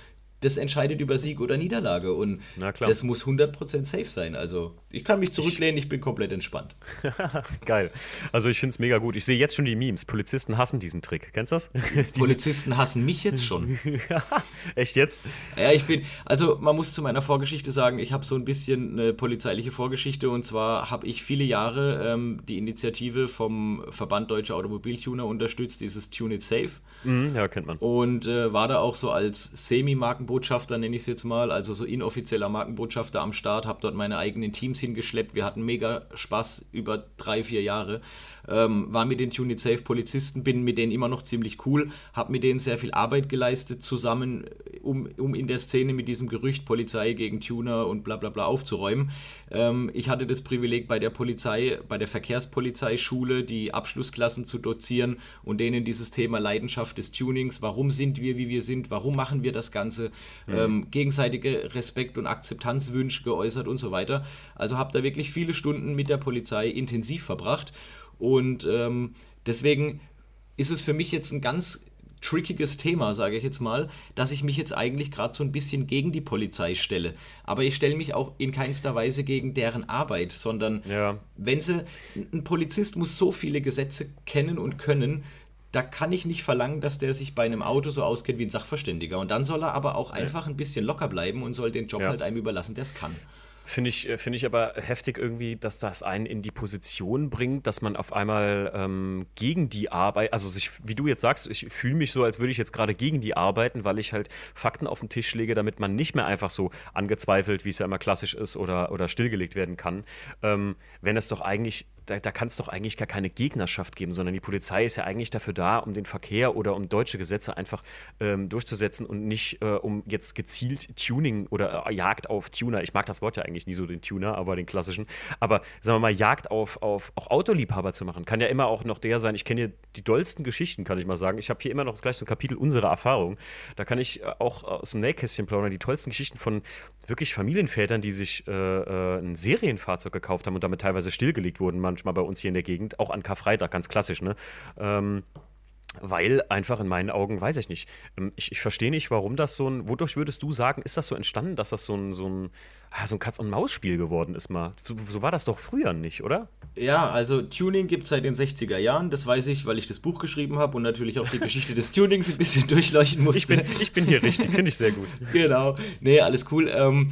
das entscheidet über Sieg oder Niederlage. Und das muss 100% safe sein. Also ich kann mich zurücklehnen, ich bin komplett entspannt. Geil. Also ich finde es mega gut. Ich sehe jetzt schon die Memes. Polizisten hassen diesen Trick. Kennst du das? Polizisten hassen mich jetzt schon. Echt jetzt? Ja, ich bin, also man muss zu meiner Vorgeschichte sagen, ich habe so ein bisschen eine polizeiliche Vorgeschichte und zwar habe ich viele Jahre ähm, die Initiative vom Verband Deutsche Automobiltuner unterstützt, dieses Tune It Safe. Mhm, ja, kennt man. Und äh, war da auch so als Semi-Marken Markenbotschafter, nenne ich es jetzt mal, also so inoffizieller Markenbotschafter am Start, habe dort meine eigenen Teams hingeschleppt. Wir hatten mega Spaß über drei, vier Jahre. Ähm, war mit den Tunit Safe Polizisten, bin mit denen immer noch ziemlich cool, habe mit denen sehr viel Arbeit geleistet zusammen, um, um in der Szene mit diesem Gerücht Polizei gegen Tuner und bla bla bla aufzuräumen. Ähm, ich hatte das Privileg bei der Polizei, bei der Verkehrspolizeischule die Abschlussklassen zu dozieren und denen dieses Thema Leidenschaft des Tunings, warum sind wir, wie wir sind, warum machen wir das Ganze, mhm. ähm, gegenseitige Respekt und Akzeptanzwünsche geäußert und so weiter. Also habe da wirklich viele Stunden mit der Polizei intensiv verbracht und ähm, deswegen ist es für mich jetzt ein ganz trickiges Thema, sage ich jetzt mal, dass ich mich jetzt eigentlich gerade so ein bisschen gegen die Polizei stelle. Aber ich stelle mich auch in keinster Weise gegen deren Arbeit, sondern ja. wenn sie, ein Polizist muss so viele Gesetze kennen und können, da kann ich nicht verlangen, dass der sich bei einem Auto so auskennt wie ein Sachverständiger. Und dann soll er aber auch einfach ein bisschen locker bleiben und soll den Job ja. halt einem überlassen, der es kann. Finde ich, äh, find ich aber heftig irgendwie, dass das einen in die Position bringt, dass man auf einmal ähm, gegen die Arbeit, also sich, wie du jetzt sagst, ich fühle mich so, als würde ich jetzt gerade gegen die arbeiten, weil ich halt Fakten auf den Tisch lege, damit man nicht mehr einfach so angezweifelt, wie es ja immer klassisch ist, oder, oder stillgelegt werden kann. Ähm, wenn es doch eigentlich da, da kann es doch eigentlich gar keine Gegnerschaft geben, sondern die Polizei ist ja eigentlich dafür da, um den Verkehr oder um deutsche Gesetze einfach ähm, durchzusetzen und nicht äh, um jetzt gezielt Tuning oder äh, Jagd auf Tuner. Ich mag das Wort ja eigentlich nie so, den Tuner, aber den klassischen. Aber sagen wir mal, Jagd auf, auf auch Autoliebhaber zu machen. Kann ja immer auch noch der sein. Ich kenne hier die dollsten Geschichten, kann ich mal sagen. Ich habe hier immer noch gleich so ein Kapitel unserer Erfahrung. Da kann ich äh, auch aus dem Nähkästchen plaudern, die tollsten Geschichten von wirklich Familienvätern, die sich äh, äh, ein Serienfahrzeug gekauft haben und damit teilweise stillgelegt wurden, manchmal bei uns hier in der Gegend, auch an Karfreitag, ganz klassisch, ne? Ähm, weil einfach in meinen Augen, weiß ich nicht, ähm, ich, ich verstehe nicht, warum das so ein, wodurch würdest du sagen, ist das so entstanden, dass das so ein, so ein, ah, so ein Katz-und-Maus-Spiel geworden ist mal? So, so, war das doch früher nicht, oder? Ja, also Tuning gibt es seit den 60er Jahren, das weiß ich, weil ich das Buch geschrieben habe und natürlich auch die Geschichte des Tunings ein bisschen durchleuchten musste. Ich bin, ich bin hier richtig, finde ich sehr gut. genau, nee, alles cool. Ähm,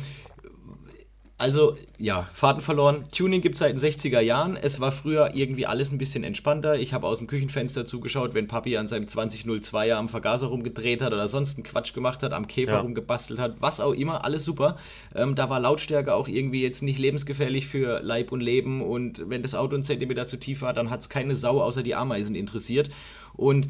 also, ja, Faden verloren. Tuning gibt es seit den 60er Jahren. Es war früher irgendwie alles ein bisschen entspannter. Ich habe aus dem Küchenfenster zugeschaut, wenn Papi an seinem 2002er am Vergaser rumgedreht hat oder sonst einen Quatsch gemacht hat, am Käfer ja. rumgebastelt hat, was auch immer, alles super. Ähm, da war Lautstärke auch irgendwie jetzt nicht lebensgefährlich für Leib und Leben und wenn das Auto einen Zentimeter zu tief war, dann hat es keine Sau außer die Ameisen interessiert. Und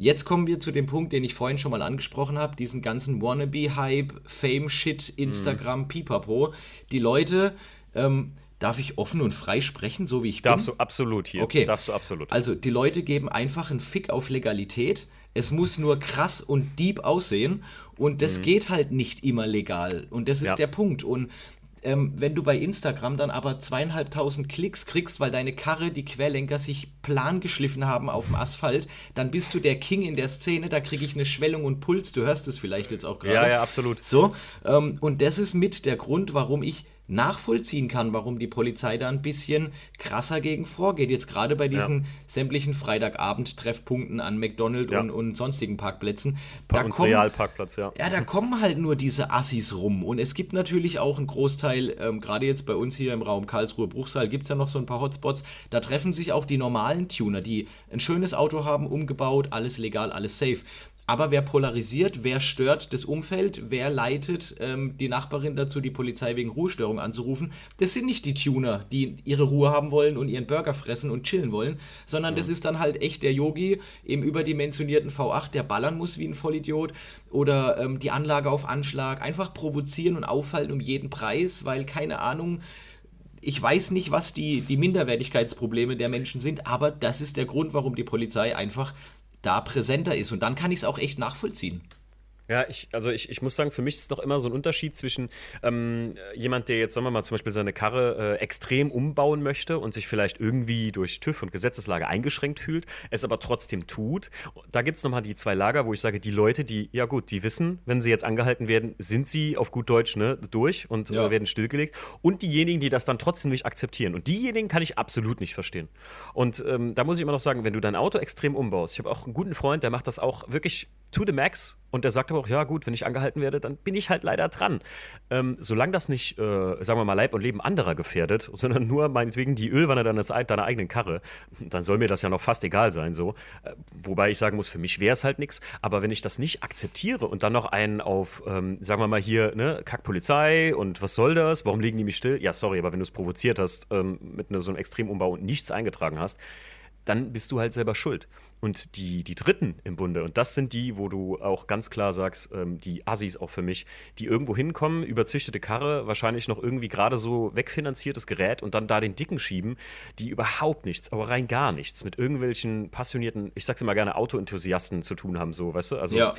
Jetzt kommen wir zu dem Punkt, den ich vorhin schon mal angesprochen habe, diesen ganzen Wannabe-Hype, Fame-Shit, Instagram, mhm. Pipapo. Die Leute, ähm, darf ich offen und frei sprechen, so wie ich Darfst bin? Darfst du absolut hier. Okay. Darfst du absolut. Also, die Leute geben einfach einen Fick auf Legalität. Es muss nur krass und deep aussehen und das mhm. geht halt nicht immer legal. Und das ist ja. der Punkt. Und ähm, wenn du bei Instagram dann aber zweieinhalbtausend Klicks kriegst, weil deine Karre, die Querlenker sich plan geschliffen haben auf dem Asphalt, dann bist du der King in der Szene, da kriege ich eine Schwellung und Puls, du hörst es vielleicht jetzt auch gerade. Ja, ja, absolut. So, ähm, und das ist mit der Grund, warum ich nachvollziehen kann, warum die Polizei da ein bisschen krasser gegen vorgeht. Jetzt gerade bei diesen ja. sämtlichen Freitagabend-Treffpunkten an McDonald's ja. und, und, sonstigen Parkplätzen. Da kommen, Realparkplatz, ja. Ja, da kommen halt nur diese Assis rum. Und es gibt natürlich auch einen Großteil, ähm, gerade jetzt bei uns hier im Raum Karlsruhe-Bruchsal, gibt es ja noch so ein paar Hotspots. Da treffen sich auch die normalen Tuner, die ein schönes Auto haben, umgebaut, alles legal, alles safe. Aber wer polarisiert, wer stört das Umfeld, wer leitet ähm, die Nachbarin dazu, die Polizei wegen Ruhestörung anzurufen, das sind nicht die Tuner, die ihre Ruhe haben wollen und ihren Burger fressen und chillen wollen, sondern ja. das ist dann halt echt der Yogi im überdimensionierten V8, der ballern muss wie ein Vollidiot oder ähm, die Anlage auf Anschlag, einfach provozieren und auffallen um jeden Preis, weil keine Ahnung, ich weiß nicht, was die, die Minderwertigkeitsprobleme der Menschen sind, aber das ist der Grund, warum die Polizei einfach da präsenter ist. Und dann kann ich es auch echt nachvollziehen. Ja, ich, also ich, ich muss sagen, für mich ist es noch immer so ein Unterschied zwischen ähm, jemand, der jetzt, sagen wir mal, zum Beispiel seine Karre äh, extrem umbauen möchte und sich vielleicht irgendwie durch TÜV und Gesetzeslage eingeschränkt fühlt, es aber trotzdem tut. Da gibt es nochmal die zwei Lager, wo ich sage, die Leute, die, ja gut, die wissen, wenn sie jetzt angehalten werden, sind sie auf gut Deutsch ne, durch und ja. äh, werden stillgelegt. Und diejenigen, die das dann trotzdem nicht akzeptieren. Und diejenigen kann ich absolut nicht verstehen. Und ähm, da muss ich immer noch sagen, wenn du dein Auto extrem umbaust, ich habe auch einen guten Freund, der macht das auch wirklich to the max und der sagt aber auch, ja gut, wenn ich angehalten werde, dann bin ich halt leider dran. Ähm, solange das nicht, äh, sagen wir mal, Leib und Leben anderer gefährdet, sondern nur meinetwegen die Ölwanne deines, deiner eigenen Karre, dann soll mir das ja noch fast egal sein. so. Äh, wobei ich sagen muss, für mich wäre es halt nichts. Aber wenn ich das nicht akzeptiere und dann noch einen auf, ähm, sagen wir mal hier, ne, Kackpolizei und was soll das, warum legen die mich still? Ja, sorry, aber wenn du es provoziert hast ähm, mit ne, so einem Extremumbau und nichts eingetragen hast, dann bist du halt selber schuld. Und die, die Dritten im Bunde, und das sind die, wo du auch ganz klar sagst, ähm, die Assis auch für mich, die irgendwo hinkommen, überzüchtete Karre, wahrscheinlich noch irgendwie gerade so wegfinanziertes Gerät und dann da den Dicken schieben, die überhaupt nichts, aber rein gar nichts mit irgendwelchen passionierten, ich sag's immer gerne, Autoenthusiasten zu tun haben, so, weißt du? Also ja.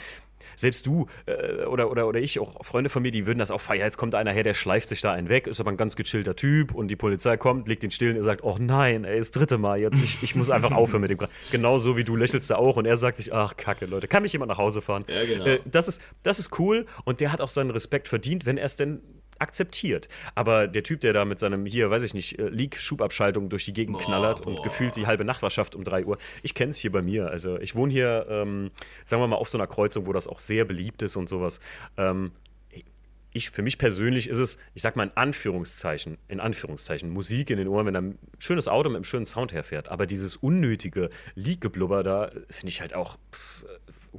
Selbst du äh, oder, oder, oder ich, auch Freunde von mir, die würden das auch feiern. Jetzt kommt einer her, der schleift sich da einen weg, ist aber ein ganz gechillter Typ und die Polizei kommt, legt den still und er sagt, oh nein, ey, das dritte Mal jetzt, ich, ich muss einfach aufhören mit dem. Genau so wie du du lächelst da auch und er sagt sich, ach kacke, Leute, kann mich jemand nach Hause fahren? Ja, genau. Äh, das, ist, das ist cool und der hat auch seinen Respekt verdient, wenn er es denn akzeptiert. Aber der Typ, der da mit seinem, hier, weiß ich nicht, äh, Leak-Schubabschaltung durch die Gegend boah, knallert boah. und gefühlt die halbe schafft um 3 Uhr, ich kenne es hier bei mir. Also ich wohne hier, ähm, sagen wir mal, auf so einer Kreuzung, wo das auch sehr beliebt ist und sowas. Ähm, ich, für mich persönlich ist es, ich sag mal in Anführungszeichen, in Anführungszeichen, Musik in den Ohren, wenn ein schönes Auto mit einem schönen Sound herfährt. Aber dieses unnötige Leak-Geblubber da, finde ich halt auch, pff,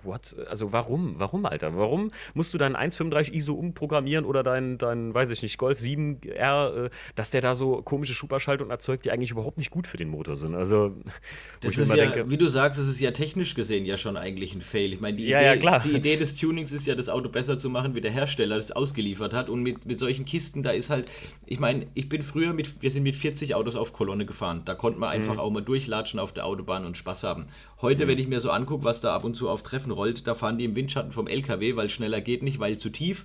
what? Also warum? Warum, Alter? Warum musst du deinen 1.35 ISO umprogrammieren oder deinen, dein, weiß ich nicht, Golf 7R, äh, dass der da so komische Schuberschaltung erzeugt, die eigentlich überhaupt nicht gut für den Motor sind? Also, das ist ja, denke, wie du sagst, das ist ja technisch gesehen ja schon eigentlich ein Fail. Ich meine, die, ja, Idee, ja, die Idee des Tunings ist ja, das Auto besser zu machen, wie der Hersteller das ausgeliefert hat. Und mit, mit solchen Kisten, da ist halt, ich meine, ich bin früher mit, wir sind mit 40 Autos auf Kolonne gefahren. Da konnte man einfach mhm. auch mal durchlatschen auf der Autobahn und Spaß haben. Heute, mhm. wenn ich mir so angucke, was da ab und zu auf Treffen rollt, da fahren die im Windschatten vom LKW, weil schneller geht nicht, weil zu tief.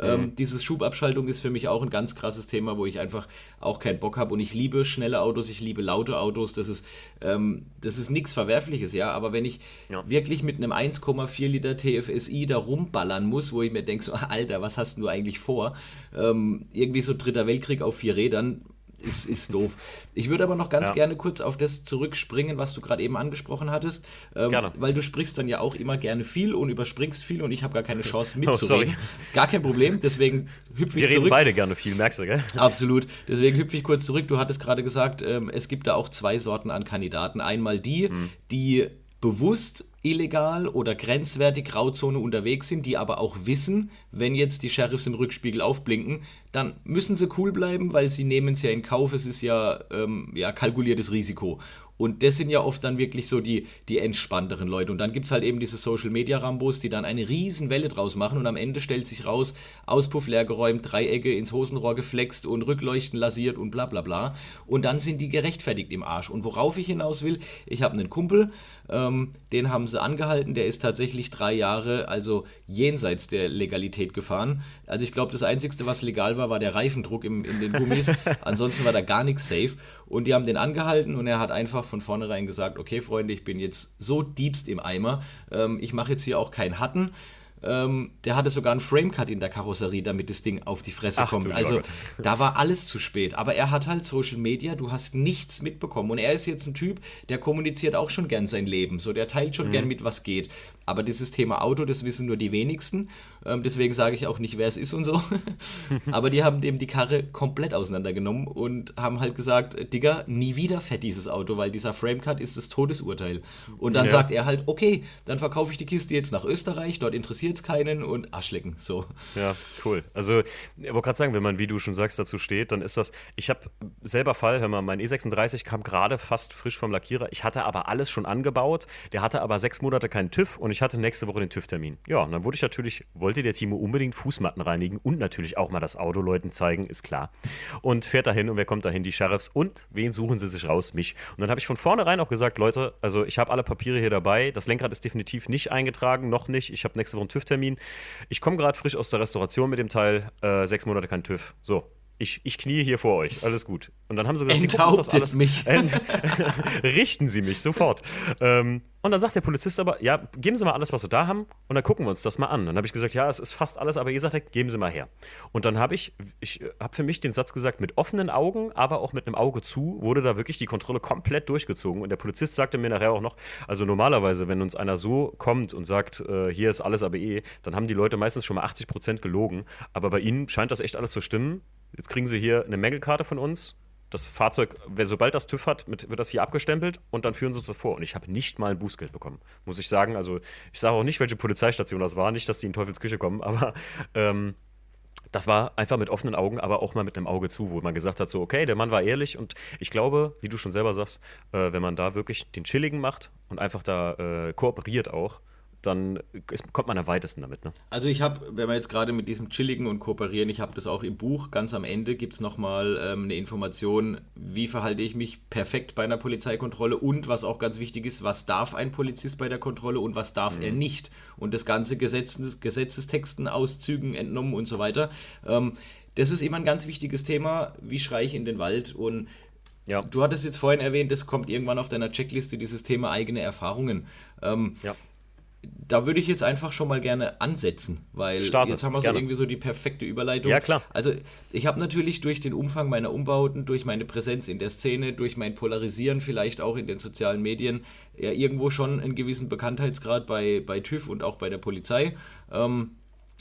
Ähm, mhm. dieses Schubabschaltung ist für mich auch ein ganz krasses Thema, wo ich einfach auch keinen Bock habe. Und ich liebe schnelle Autos, ich liebe laute Autos. Das ist, ähm, das ist nichts Verwerfliches, ja. Aber wenn ich ja. wirklich mit einem 1,4 Liter TFSI da rumballern muss, wo ich mir denke, so, Alter, was hast du eigentlich vor? Ähm, irgendwie so Dritter Weltkrieg auf vier Rädern, ist, ist doof. Ich würde aber noch ganz ja. gerne kurz auf das zurückspringen, was du gerade eben angesprochen hattest. Ähm, gerne. Weil du sprichst dann ja auch immer gerne viel und überspringst viel und ich habe gar keine Chance mitzureden. Oh, gar kein Problem, deswegen hüpfe ich zurück. Wir reden beide gerne viel, merkst du, gell? Absolut. Deswegen hüpfe ich kurz zurück. Du hattest gerade gesagt, ähm, es gibt da auch zwei Sorten an Kandidaten. Einmal die, hm. die bewusst illegal oder grenzwertig Grauzone unterwegs sind, die aber auch wissen, wenn jetzt die Sheriffs im Rückspiegel aufblinken, dann müssen sie cool bleiben, weil sie nehmen es ja in Kauf, es ist ja, ähm, ja kalkuliertes Risiko. Und das sind ja oft dann wirklich so die, die entspannteren Leute. Und dann gibt es halt eben diese Social Media Rambos, die dann eine riesen Welle draus machen und am Ende stellt sich raus, Auspuff leer geräumt, Dreiecke ins Hosenrohr geflext und Rückleuchten lasiert und bla bla bla. Und dann sind die gerechtfertigt im Arsch. Und worauf ich hinaus will, ich habe einen Kumpel, ähm, den haben sie angehalten, der ist tatsächlich drei Jahre, also jenseits der Legalität gefahren. Also ich glaube, das Einzige, was legal war, war der Reifendruck im, in den Gummis. Ansonsten war da gar nichts safe. Und die haben den angehalten und er hat einfach von vornherein gesagt, okay Freunde, ich bin jetzt so diebst im Eimer, ähm, ich mache jetzt hier auch keinen Hatten. Ähm, der hatte sogar einen Framecut in der Karosserie, damit das Ding auf die Fresse Ach, kommt. Also da war alles zu spät. Aber er hat halt Social Media, du hast nichts mitbekommen. Und er ist jetzt ein Typ, der kommuniziert auch schon gern sein Leben. So, der teilt schon mhm. gern mit, was geht. Aber dieses Thema Auto, das wissen nur die wenigsten. Ähm, deswegen sage ich auch nicht, wer es ist und so. Aber die haben dem die Karre komplett auseinandergenommen und haben halt gesagt, Digga, nie wieder fährt dieses Auto, weil dieser Framecut ist das Todesurteil. Und dann ja. sagt er halt, okay, dann verkaufe ich die Kiste jetzt nach Österreich, dort interessiert es keinen und Arschlecken. So. Ja, cool. Also, ich wollte gerade sagen, wenn man, wie du schon sagst, dazu steht, dann ist das, ich habe selber Fall, hör mal, mein E36 kam gerade fast frisch vom Lackierer. Ich hatte aber alles schon angebaut. Der hatte aber sechs Monate keinen TÜV und ich ich hatte nächste Woche den TÜV-Termin. Ja, und dann wurde ich natürlich, wollte der Timo unbedingt Fußmatten reinigen und natürlich auch mal das Auto Leuten zeigen, ist klar. Und fährt dahin und wer kommt dahin? Die Sheriffs. Und wen suchen sie sich raus? Mich. Und dann habe ich von vornherein auch gesagt, Leute, also ich habe alle Papiere hier dabei. Das Lenkrad ist definitiv nicht eingetragen, noch nicht. Ich habe nächste Woche einen TÜV-Termin. Ich komme gerade frisch aus der Restauration mit dem Teil. Äh, sechs Monate kein TÜV. So, ich, ich knie hier vor euch, alles gut. Und dann haben sie gesagt, Enthauptet das alles. mich. richten Sie mich sofort. Ähm, und dann sagt der Polizist aber, ja, geben Sie mal alles, was Sie da haben, und dann gucken wir uns das mal an. Dann habe ich gesagt, ja, es ist fast alles, aber ihr sagt, geben Sie mal her. Und dann habe ich, ich habe für mich den Satz gesagt, mit offenen Augen, aber auch mit einem Auge zu, wurde da wirklich die Kontrolle komplett durchgezogen. Und der Polizist sagte mir nachher auch noch, also normalerweise, wenn uns einer so kommt und sagt, äh, hier ist alles aber eh, dann haben die Leute meistens schon mal 80 Prozent gelogen. Aber bei Ihnen scheint das echt alles zu stimmen. Jetzt kriegen Sie hier eine Mängelkarte von uns. Das Fahrzeug, sobald das TÜV hat, wird das hier abgestempelt und dann führen sie uns das vor. Und ich habe nicht mal ein Bußgeld bekommen, muss ich sagen. Also ich sage auch nicht, welche Polizeistation das war, nicht, dass die in Teufelsküche kommen, aber ähm, das war einfach mit offenen Augen, aber auch mal mit einem Auge zu, wo man gesagt hat, so, okay, der Mann war ehrlich und ich glaube, wie du schon selber sagst, äh, wenn man da wirklich den Chilligen macht und einfach da äh, kooperiert auch, dann ist, kommt man am weitesten damit. Ne? Also ich habe, wenn wir jetzt gerade mit diesem Chilligen und Kooperieren, ich habe das auch im Buch, ganz am Ende gibt es nochmal ähm, eine Information, wie verhalte ich mich perfekt bei einer Polizeikontrolle und was auch ganz wichtig ist, was darf ein Polizist bei der Kontrolle und was darf mhm. er nicht. Und das ganze Gesetzes, Gesetzestexten, Auszügen entnommen und so weiter. Ähm, das ist immer ein ganz wichtiges Thema, wie schreie ich in den Wald und Ja. Du hattest jetzt vorhin erwähnt, es kommt irgendwann auf deiner Checkliste dieses Thema eigene Erfahrungen. Ähm, ja da würde ich jetzt einfach schon mal gerne ansetzen, weil Starte. jetzt haben wir so gerne. irgendwie so die perfekte Überleitung. Ja, klar. Also ich habe natürlich durch den Umfang meiner Umbauten, durch meine Präsenz in der Szene, durch mein Polarisieren vielleicht auch in den sozialen Medien, ja irgendwo schon einen gewissen Bekanntheitsgrad bei, bei TÜV und auch bei der Polizei. Ähm,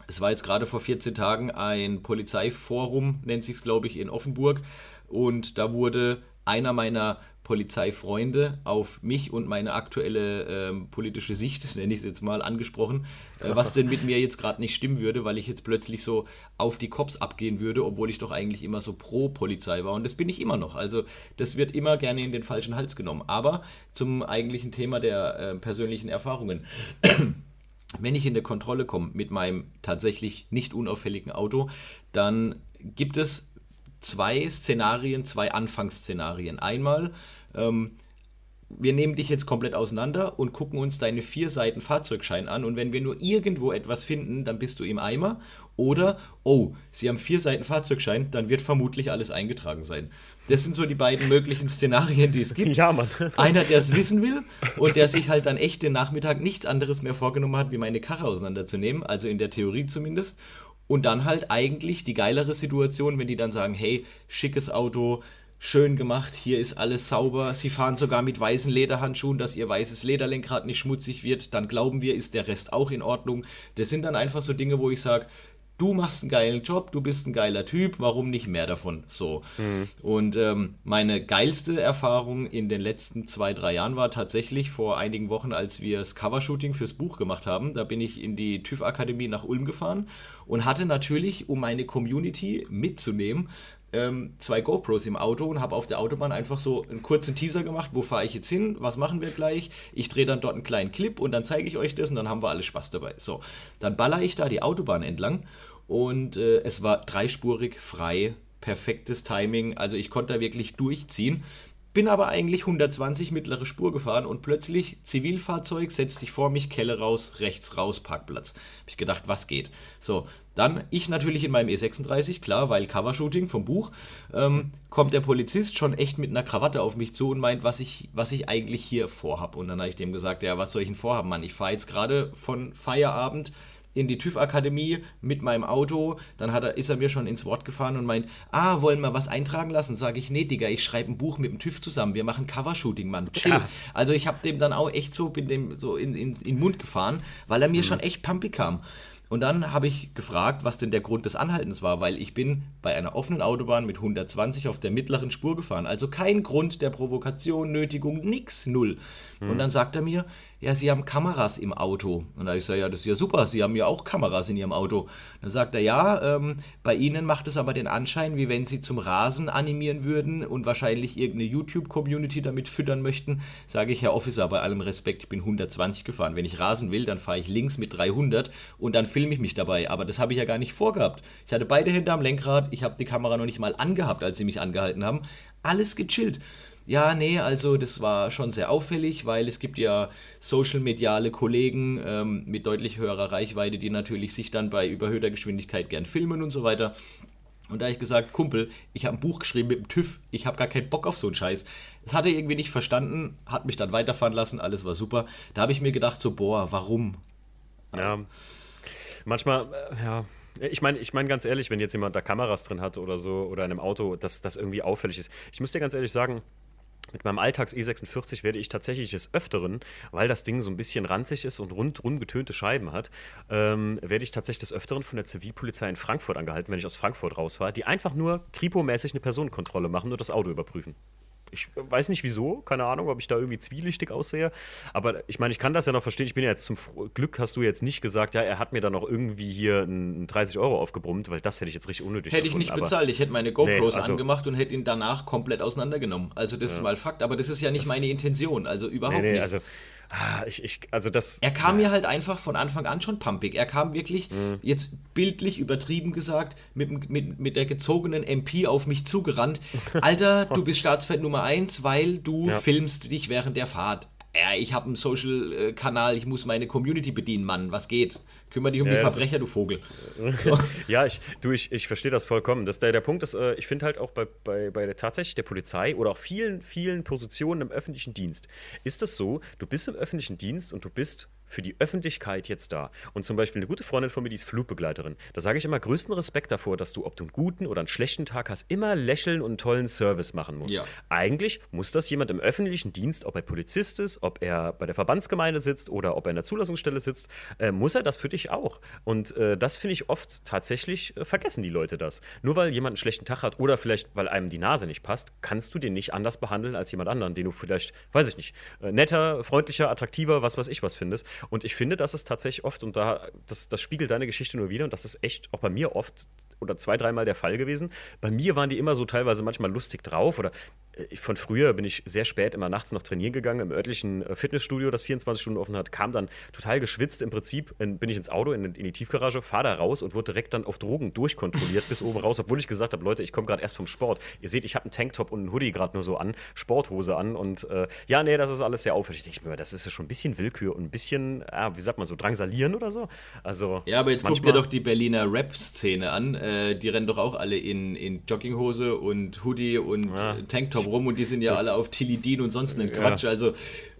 es war jetzt gerade vor 14 Tagen ein Polizeiforum, nennt sich es glaube ich, in Offenburg. Und da wurde einer meiner Polizeifreunde auf mich und meine aktuelle ähm, politische Sicht, nenne ich es jetzt mal, angesprochen, äh, was denn mit mir jetzt gerade nicht stimmen würde, weil ich jetzt plötzlich so auf die Cops abgehen würde, obwohl ich doch eigentlich immer so pro Polizei war. Und das bin ich immer noch. Also das wird immer gerne in den falschen Hals genommen. Aber zum eigentlichen Thema der äh, persönlichen Erfahrungen. Wenn ich in der Kontrolle komme mit meinem tatsächlich nicht unauffälligen Auto, dann gibt es zwei Szenarien, zwei Anfangsszenarien. Einmal, ähm, wir nehmen dich jetzt komplett auseinander und gucken uns deine vier Seiten Fahrzeugschein an und wenn wir nur irgendwo etwas finden, dann bist du im Eimer. Oder, oh, sie haben vier Seiten Fahrzeugschein, dann wird vermutlich alles eingetragen sein. Das sind so die beiden möglichen Szenarien, die es gibt. Ja, Mann. Einer, der es wissen will und der sich halt dann echt den Nachmittag nichts anderes mehr vorgenommen hat, wie meine Karre auseinanderzunehmen, also in der Theorie zumindest. Und dann halt eigentlich die geilere Situation, wenn die dann sagen, hey, schickes Auto, schön gemacht, hier ist alles sauber, sie fahren sogar mit weißen Lederhandschuhen, dass ihr weißes Lederlenkrad nicht schmutzig wird, dann glauben wir, ist der Rest auch in Ordnung. Das sind dann einfach so Dinge, wo ich sage, du machst einen geilen Job, du bist ein geiler Typ, warum nicht mehr davon? So. Mhm. Und ähm, meine geilste Erfahrung in den letzten zwei, drei Jahren war tatsächlich vor einigen Wochen, als wir das Covershooting fürs Buch gemacht haben. Da bin ich in die TÜV-Akademie nach Ulm gefahren und hatte natürlich, um meine Community mitzunehmen, ähm, zwei GoPros im Auto und habe auf der Autobahn einfach so einen kurzen Teaser gemacht, wo fahre ich jetzt hin, was machen wir gleich. Ich drehe dann dort einen kleinen Clip und dann zeige ich euch das und dann haben wir alle Spaß dabei. So, dann baller ich da die Autobahn entlang und äh, es war dreispurig, frei, perfektes Timing. Also ich konnte da wirklich durchziehen. Bin aber eigentlich 120 mittlere Spur gefahren und plötzlich Zivilfahrzeug setzt sich vor mich, Kelle raus, rechts raus, Parkplatz. Hab ich gedacht, was geht? So, dann ich natürlich in meinem E36, klar, weil Covershooting vom Buch, ähm, kommt der Polizist schon echt mit einer Krawatte auf mich zu und meint, was ich, was ich eigentlich hier vorhab. Und dann habe ich dem gesagt, ja, was soll ich denn vorhaben, Mann? Ich fahre jetzt gerade von Feierabend in die TÜV-Akademie mit meinem Auto. Dann hat er, ist er mir schon ins Wort gefahren und meint, ah, wollen wir was eintragen lassen? Sage ich, nee, Digga, ich schreibe ein Buch mit dem TÜV zusammen. Wir machen Covershooting, Mann. Chill. Ja. Also ich habe dem dann auch echt so, bin dem so in, in, in den Mund gefahren, weil er mir mhm. schon echt pumpig kam. Und dann habe ich gefragt, was denn der Grund des Anhaltens war, weil ich bin bei einer offenen Autobahn mit 120 auf der mittleren Spur gefahren. Also kein Grund der Provokation, Nötigung, nix, null. Mhm. Und dann sagt er mir, ja, Sie haben Kameras im Auto. Und da ich sage, ja, das ist ja super, Sie haben ja auch Kameras in Ihrem Auto. Dann sagt er, ja, ähm, bei Ihnen macht es aber den Anschein, wie wenn Sie zum Rasen animieren würden und wahrscheinlich irgendeine YouTube-Community damit füttern möchten. Sage ich, Herr Officer, bei allem Respekt, ich bin 120 gefahren. Wenn ich rasen will, dann fahre ich links mit 300 und dann filme ich mich dabei. Aber das habe ich ja gar nicht vorgehabt. Ich hatte beide Hände am Lenkrad, ich habe die Kamera noch nicht mal angehabt, als Sie mich angehalten haben. Alles gechillt. Ja, nee, also das war schon sehr auffällig, weil es gibt ja social-mediale Kollegen ähm, mit deutlich höherer Reichweite, die natürlich sich dann bei überhöhter Geschwindigkeit gern filmen und so weiter. Und da habe ich gesagt, Kumpel, ich habe ein Buch geschrieben mit dem TÜV, ich habe gar keinen Bock auf so einen Scheiß. Das hat er irgendwie nicht verstanden, hat mich dann weiterfahren lassen, alles war super. Da habe ich mir gedacht, so, boah, warum? Ja, manchmal, äh, ja, ich meine, ich mein ganz ehrlich, wenn jetzt jemand da Kameras drin hat oder so oder in einem Auto, dass das irgendwie auffällig ist. Ich muss dir ganz ehrlich sagen, mit meinem Alltags E46 werde ich tatsächlich des Öfteren, weil das Ding so ein bisschen ranzig ist und rundrum getönte Scheiben hat, ähm, werde ich tatsächlich des Öfteren von der Zivilpolizei in Frankfurt angehalten, wenn ich aus Frankfurt rausfahre, die einfach nur kripo-mäßig eine Personenkontrolle machen und das Auto überprüfen ich weiß nicht wieso, keine Ahnung, ob ich da irgendwie zwielichtig aussehe. Aber ich meine, ich kann das ja noch verstehen. Ich bin ja jetzt zum Glück, hast du jetzt nicht gesagt, ja, er hat mir da noch irgendwie hier einen 30 Euro aufgebrummt, weil das hätte ich jetzt richtig unnötig Hätte gefunden. ich nicht bezahlt. Ich hätte meine GoPros nee, also, angemacht und hätte ihn danach komplett auseinandergenommen. Also, das ja. ist mal Fakt. Aber das ist ja nicht das, meine Intention. Also, überhaupt nee, nee, nicht. Also, Ah, ich, ich, also das. Er kam ja. mir halt einfach von Anfang an schon pumpig. Er kam wirklich, mhm. jetzt bildlich übertrieben gesagt, mit, mit, mit der gezogenen MP auf mich zugerannt. Alter, du bist Staatsfeind Nummer 1, weil du ja. filmst dich während der Fahrt. Ja, ich habe einen Social-Kanal, ich muss meine Community bedienen, Mann, was geht? Kümmer dich um ja, die Verbrecher, du Vogel. So. ja, ich, du, ich, ich verstehe das vollkommen. Das, der, der Punkt ist, äh, ich finde halt auch bei, bei, bei der, tatsächlich der Polizei oder auch vielen, vielen Positionen im öffentlichen Dienst, ist es so, du bist im öffentlichen Dienst und du bist für die Öffentlichkeit jetzt da. Und zum Beispiel eine gute Freundin von mir, die ist Flugbegleiterin. Da sage ich immer größten Respekt davor, dass du, ob du einen guten oder einen schlechten Tag hast, immer lächeln und einen tollen Service machen musst. Ja. Eigentlich muss das jemand im öffentlichen Dienst, ob er Polizist ist, ob er bei der Verbandsgemeinde sitzt oder ob er in der Zulassungsstelle sitzt, äh, muss er das für dich auch. Und äh, das finde ich oft tatsächlich, äh, vergessen die Leute das. Nur weil jemand einen schlechten Tag hat oder vielleicht, weil einem die Nase nicht passt, kannst du den nicht anders behandeln als jemand anderen, den du vielleicht, weiß ich nicht, äh, netter, freundlicher, attraktiver, was weiß ich was findest. Und ich finde, das ist tatsächlich oft, und da, das, das spiegelt deine Geschichte nur wieder, und das ist echt auch bei mir oft oder zwei, dreimal der Fall gewesen. Bei mir waren die immer so teilweise manchmal lustig drauf oder äh, von früher bin ich sehr spät immer nachts noch trainieren gegangen im örtlichen äh, Fitnessstudio, das 24 Stunden offen hat, kam dann total geschwitzt im Prinzip, in, bin ich ins Auto, in, die Tiefgarage, fahre da raus und wurde direkt dann auf Drogen durchkontrolliert bis oben raus, obwohl ich gesagt habe, Leute, ich komme gerade erst vom Sport. Ihr seht, ich habe einen Tanktop und einen Hoodie gerade nur so an, Sporthose an und äh, ja, nee, das ist alles sehr auffällig. Ich denke mir, das ist ja schon ein bisschen Willkür und ein bisschen, ja, wie sagt man so, drangsalieren oder so. Also, ja, aber jetzt guck dir doch die Berliner Rap-Szene an, äh, die rennen doch auch alle in, in Jogginghose und Hoodie und ja. Tanktop rum und die sind ja alle auf Tilidin und sonst einen Quatsch. Ja. Also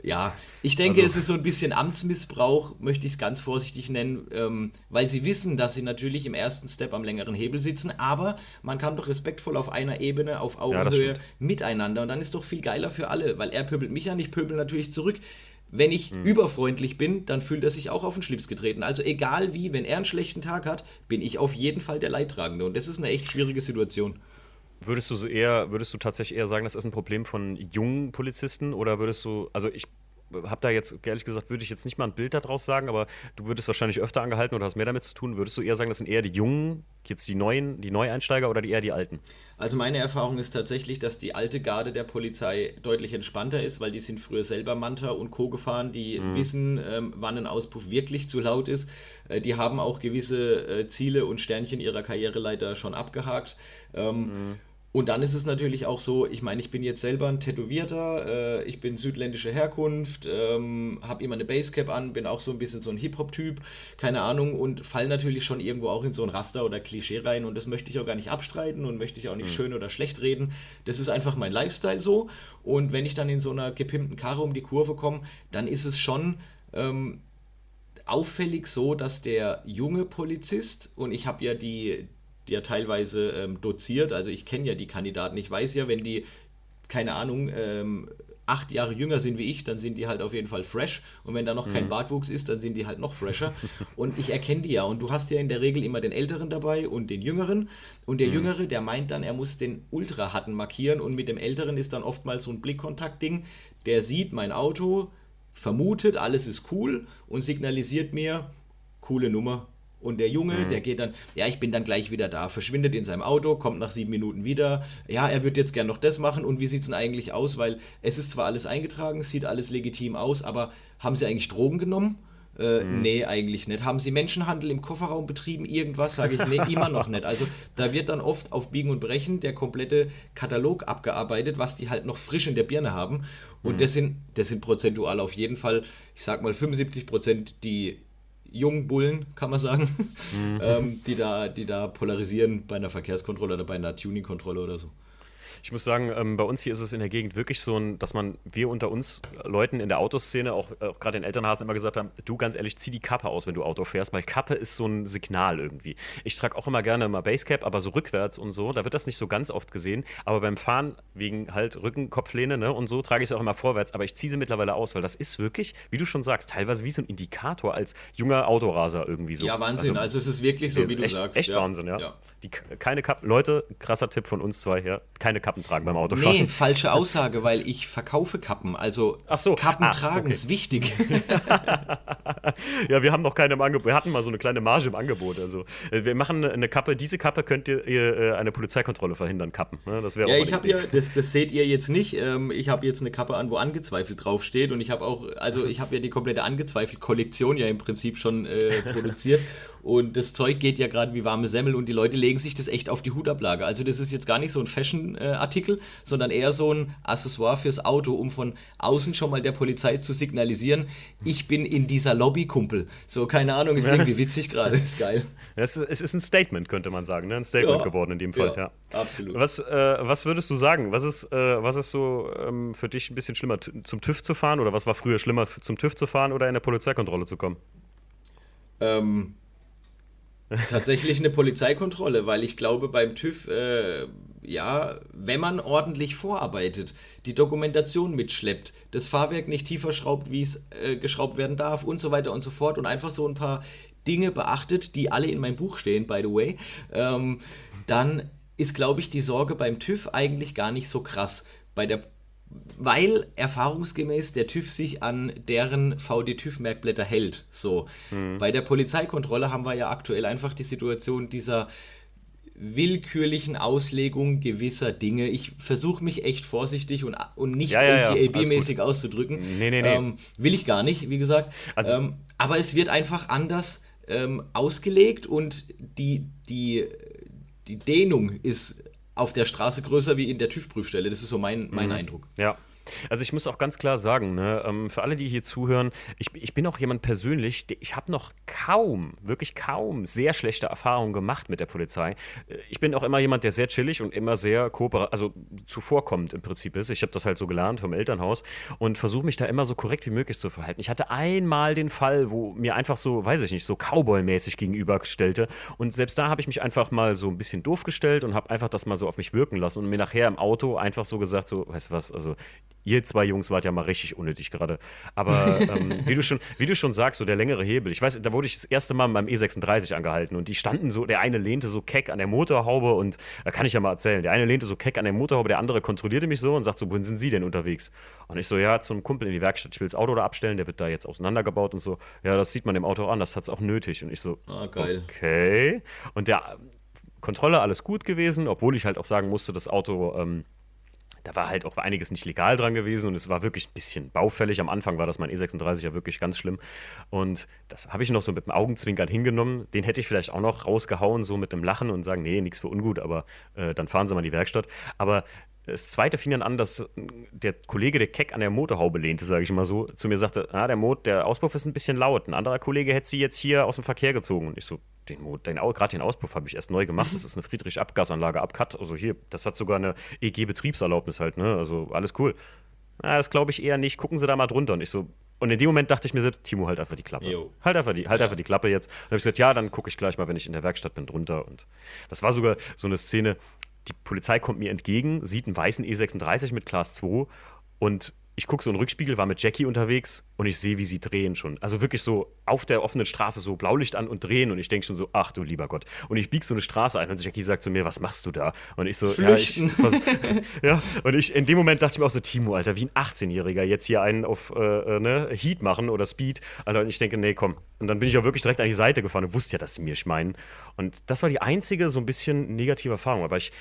ja, ich denke, also, es ist so ein bisschen Amtsmissbrauch, möchte ich es ganz vorsichtig nennen, ähm, weil sie wissen, dass sie natürlich im ersten Step am längeren Hebel sitzen, aber man kann doch respektvoll auf einer Ebene, auf Augenhöhe ja, miteinander und dann ist doch viel geiler für alle, weil er pöbelt mich an, ich pöbel natürlich zurück. Wenn ich hm. überfreundlich bin, dann fühlt er sich auch auf den Schlips getreten. Also egal wie, wenn er einen schlechten Tag hat, bin ich auf jeden Fall der Leidtragende. Und das ist eine echt schwierige Situation. Würdest du eher, würdest du tatsächlich eher sagen, das ist ein Problem von jungen Polizisten oder würdest du, also ich habe da jetzt, ehrlich gesagt, würde ich jetzt nicht mal ein Bild daraus sagen, aber du würdest wahrscheinlich öfter angehalten oder hast mehr damit zu tun. Würdest du eher sagen, das sind eher die Jungen, jetzt die Neuen, die Neueinsteiger oder die eher die Alten? Also meine Erfahrung ist tatsächlich, dass die alte Garde der Polizei deutlich entspannter ist, weil die sind früher selber Manta und Co. gefahren, die mhm. wissen, ähm, wann ein Auspuff wirklich zu laut ist. Äh, die haben auch gewisse äh, Ziele und Sternchen ihrer Karriereleiter schon abgehakt. Ähm, mhm. Und dann ist es natürlich auch so, ich meine, ich bin jetzt selber ein Tätowierter, äh, ich bin südländischer Herkunft, ähm, habe immer eine Basecap an, bin auch so ein bisschen so ein Hip-Hop-Typ, keine Ahnung, und fall natürlich schon irgendwo auch in so ein Raster oder Klischee rein und das möchte ich auch gar nicht abstreiten und möchte ich auch nicht mhm. schön oder schlecht reden. Das ist einfach mein Lifestyle so. Und wenn ich dann in so einer gepimpten Karre um die Kurve komme, dann ist es schon. Ähm, auffällig so, dass der junge Polizist, und ich habe ja die, ja teilweise ähm, doziert. Also ich kenne ja die Kandidaten. Ich weiß ja, wenn die, keine Ahnung, ähm, acht Jahre jünger sind wie ich, dann sind die halt auf jeden Fall fresh. Und wenn da noch mhm. kein Bartwuchs ist, dann sind die halt noch fresher. und ich erkenne die ja. Und du hast ja in der Regel immer den Älteren dabei und den Jüngeren. Und der mhm. Jüngere, der meint dann, er muss den Ultra-Hatten markieren. Und mit dem Älteren ist dann oftmals so ein Blickkontakt-Ding. Der sieht mein Auto, vermutet, alles ist cool und signalisiert mir, coole Nummer, und der Junge, mhm. der geht dann, ja, ich bin dann gleich wieder da, verschwindet in seinem Auto, kommt nach sieben Minuten wieder. Ja, er wird jetzt gern noch das machen. Und wie sieht es denn eigentlich aus? Weil es ist zwar alles eingetragen, sieht alles legitim aus, aber haben sie eigentlich Drogen genommen? Äh, mhm. Nee, eigentlich nicht. Haben Sie Menschenhandel im Kofferraum betrieben? Irgendwas? Sage ich, nee, immer noch nicht. Also da wird dann oft auf Biegen und Brechen der komplette Katalog abgearbeitet, was die halt noch frisch in der Birne haben. Und mhm. das, sind, das sind prozentual auf jeden Fall, ich sag mal 75 Prozent, die jungen Bullen, kann man sagen, mhm. ähm, die, da, die da polarisieren bei einer Verkehrskontrolle oder bei einer Tuningkontrolle oder so. Ich muss sagen, ähm, bei uns hier ist es in der Gegend wirklich so, dass man, wir unter uns Leuten in der Autoszene, auch, auch gerade den Elternhasen immer gesagt haben, du ganz ehrlich, zieh die Kappe aus, wenn du Auto fährst, weil Kappe ist so ein Signal irgendwie. Ich trage auch immer gerne mal Basecap, aber so rückwärts und so, da wird das nicht so ganz oft gesehen, aber beim Fahren wegen halt Rücken, Kopflehne ne, und so trage ich es auch immer vorwärts, aber ich ziehe sie mittlerweile aus, weil das ist wirklich, wie du schon sagst, teilweise wie so ein Indikator als junger Autoraser irgendwie so. Ja, Wahnsinn, also, also es ist wirklich so, wie du echt, sagst. Echt ja. Wahnsinn, ja. ja. Die, keine Kappen, Leute, krasser Tipp von uns zwei hier, keine Kappen tragen beim Autofahren. Nee, falsche Aussage, weil ich verkaufe Kappen. Also so. Kappen ah, tragen okay. ist wichtig. ja, wir haben noch keine im Angebot. Wir hatten mal so eine kleine Marge im Angebot. Also äh, wir machen eine Kappe. Diese Kappe könnt ihr, ihr äh, eine Polizeikontrolle verhindern. Kappen. Ne? Das wäre. Ja, ich habe ja, das, das seht ihr jetzt nicht. Ähm, ich habe jetzt eine Kappe an, wo angezweifelt draufsteht und ich habe auch, also ich habe ja die komplette angezweifelt Kollektion ja im Prinzip schon äh, produziert. und das Zeug geht ja gerade wie warme Semmel und die Leute legen sich das echt auf die Hutablage. Also das ist jetzt gar nicht so ein Fashion-Artikel, sondern eher so ein Accessoire fürs Auto, um von außen schon mal der Polizei zu signalisieren, ich bin in dieser Lobby, Kumpel. So, keine Ahnung, ist irgendwie witzig gerade, ist geil. Es ist, es ist ein Statement, könnte man sagen, ne? ein Statement ja, geworden in dem Fall. Ja, ja. absolut. Was, äh, was würdest du sagen? Was ist, äh, was ist so ähm, für dich ein bisschen schlimmer, zum TÜV zu fahren oder was war früher schlimmer, zum TÜV zu fahren oder in der Polizeikontrolle zu kommen? Ähm, tatsächlich eine Polizeikontrolle, weil ich glaube, beim TÜV, äh, ja, wenn man ordentlich vorarbeitet, die Dokumentation mitschleppt, das Fahrwerk nicht tiefer schraubt, wie es äh, geschraubt werden darf und so weiter und so fort und einfach so ein paar Dinge beachtet, die alle in meinem Buch stehen, by the way, ähm, dann ist, glaube ich, die Sorge beim TÜV eigentlich gar nicht so krass. Bei der weil erfahrungsgemäß der TÜV sich an deren VD-TÜV-Merkblätter hält. So. Mhm. Bei der Polizeikontrolle haben wir ja aktuell einfach die Situation dieser willkürlichen Auslegung gewisser Dinge. Ich versuche mich echt vorsichtig und, und nicht ja, ja, ACAB-mäßig auszudrücken. Nee, nee, nee. Ähm, will ich gar nicht, wie gesagt. Also, ähm, aber es wird einfach anders ähm, ausgelegt und die, die, die Dehnung ist auf der Straße größer wie in der TÜV-Prüfstelle. Das ist so mein, mein mhm. Eindruck. Ja. Also ich muss auch ganz klar sagen, ne, ähm, für alle, die hier zuhören, ich, ich bin auch jemand persönlich, ich habe noch kaum, wirklich kaum sehr schlechte Erfahrungen gemacht mit der Polizei. Äh, ich bin auch immer jemand, der sehr chillig und immer sehr kooperativ, also zuvorkommend im Prinzip ist. Ich habe das halt so gelernt vom Elternhaus und versuche mich da immer so korrekt wie möglich zu verhalten. Ich hatte einmal den Fall, wo mir einfach so, weiß ich nicht, so Cowboy-mäßig gegenüberstellte und selbst da habe ich mich einfach mal so ein bisschen doof gestellt und habe einfach das mal so auf mich wirken lassen und mir nachher im Auto einfach so gesagt, so, weißt du was, also ihr zwei Jungs wart ja mal richtig unnötig gerade. Aber ähm, wie, du schon, wie du schon sagst, so der längere Hebel. Ich weiß, da wurde ich das erste Mal beim E36 angehalten und die standen so, der eine lehnte so keck an der Motorhaube und da kann ich ja mal erzählen. Der eine lehnte so keck an der Motorhaube, der andere kontrollierte mich so und sagt so, wohin sind Sie denn unterwegs? Und ich so, ja, zum Kumpel in die Werkstatt. Ich will das Auto da abstellen, der wird da jetzt auseinandergebaut und so. Ja, das sieht man dem Auto an, das hat es auch nötig. Und ich so, ah, geil. okay. Und der Kontrolle alles gut gewesen, obwohl ich halt auch sagen musste, das Auto ähm, da war halt auch einiges nicht legal dran gewesen und es war wirklich ein bisschen baufällig. Am Anfang war das mein E36 ja wirklich ganz schlimm. Und das habe ich noch so mit dem Augenzwinkern hingenommen. Den hätte ich vielleicht auch noch rausgehauen, so mit einem Lachen und sagen, nee, nichts für ungut, aber äh, dann fahren Sie mal in die Werkstatt. Aber das zweite fing dann an, dass der Kollege, der Keck an der Motorhaube lehnte, sage ich mal so, zu mir sagte, ah, der Mot, der Auspuff ist ein bisschen laut. Ein anderer Kollege hätte sie jetzt hier aus dem Verkehr gezogen. Und ich so, den Mot, den, gerade den Auspuff habe ich erst neu gemacht. Das ist eine Friedrich-Abgasanlage, Abcut. Also hier, das hat sogar eine EG-Betriebserlaubnis halt, ne? Also alles cool. Na, das glaube ich eher nicht. Gucken Sie da mal drunter. Und ich so, und in dem Moment dachte ich mir selbst, Timo, halt einfach die Klappe. Jo. Halt, einfach die, halt ja. einfach die Klappe jetzt. Und dann habe ich gesagt, ja, dann gucke ich gleich mal, wenn ich in der Werkstatt bin, drunter. Und das war sogar so eine Szene, die Polizei kommt mir entgegen, sieht einen weißen E36 mit Class 2 und ich gucke so in den Rückspiegel, war mit Jackie unterwegs und ich sehe, wie sie drehen schon. Also wirklich so auf der offenen Straße so Blaulicht an und drehen und ich denke schon so, ach du lieber Gott. Und ich biege so eine Straße ein und Jackie sagt zu mir, was machst du da? Und ich so, Flüchten. ja, ich, ja, und ich, in dem Moment dachte ich mir auch so, Timo, Alter, wie ein 18-Jähriger jetzt hier einen auf äh, äh, ne, Heat machen oder Speed. Alter, und ich denke, nee, komm. Und dann bin ich auch wirklich direkt an die Seite gefahren und wusste ja, dass sie mir meinen. Und das war die einzige so ein bisschen negative Erfahrung. Aber ich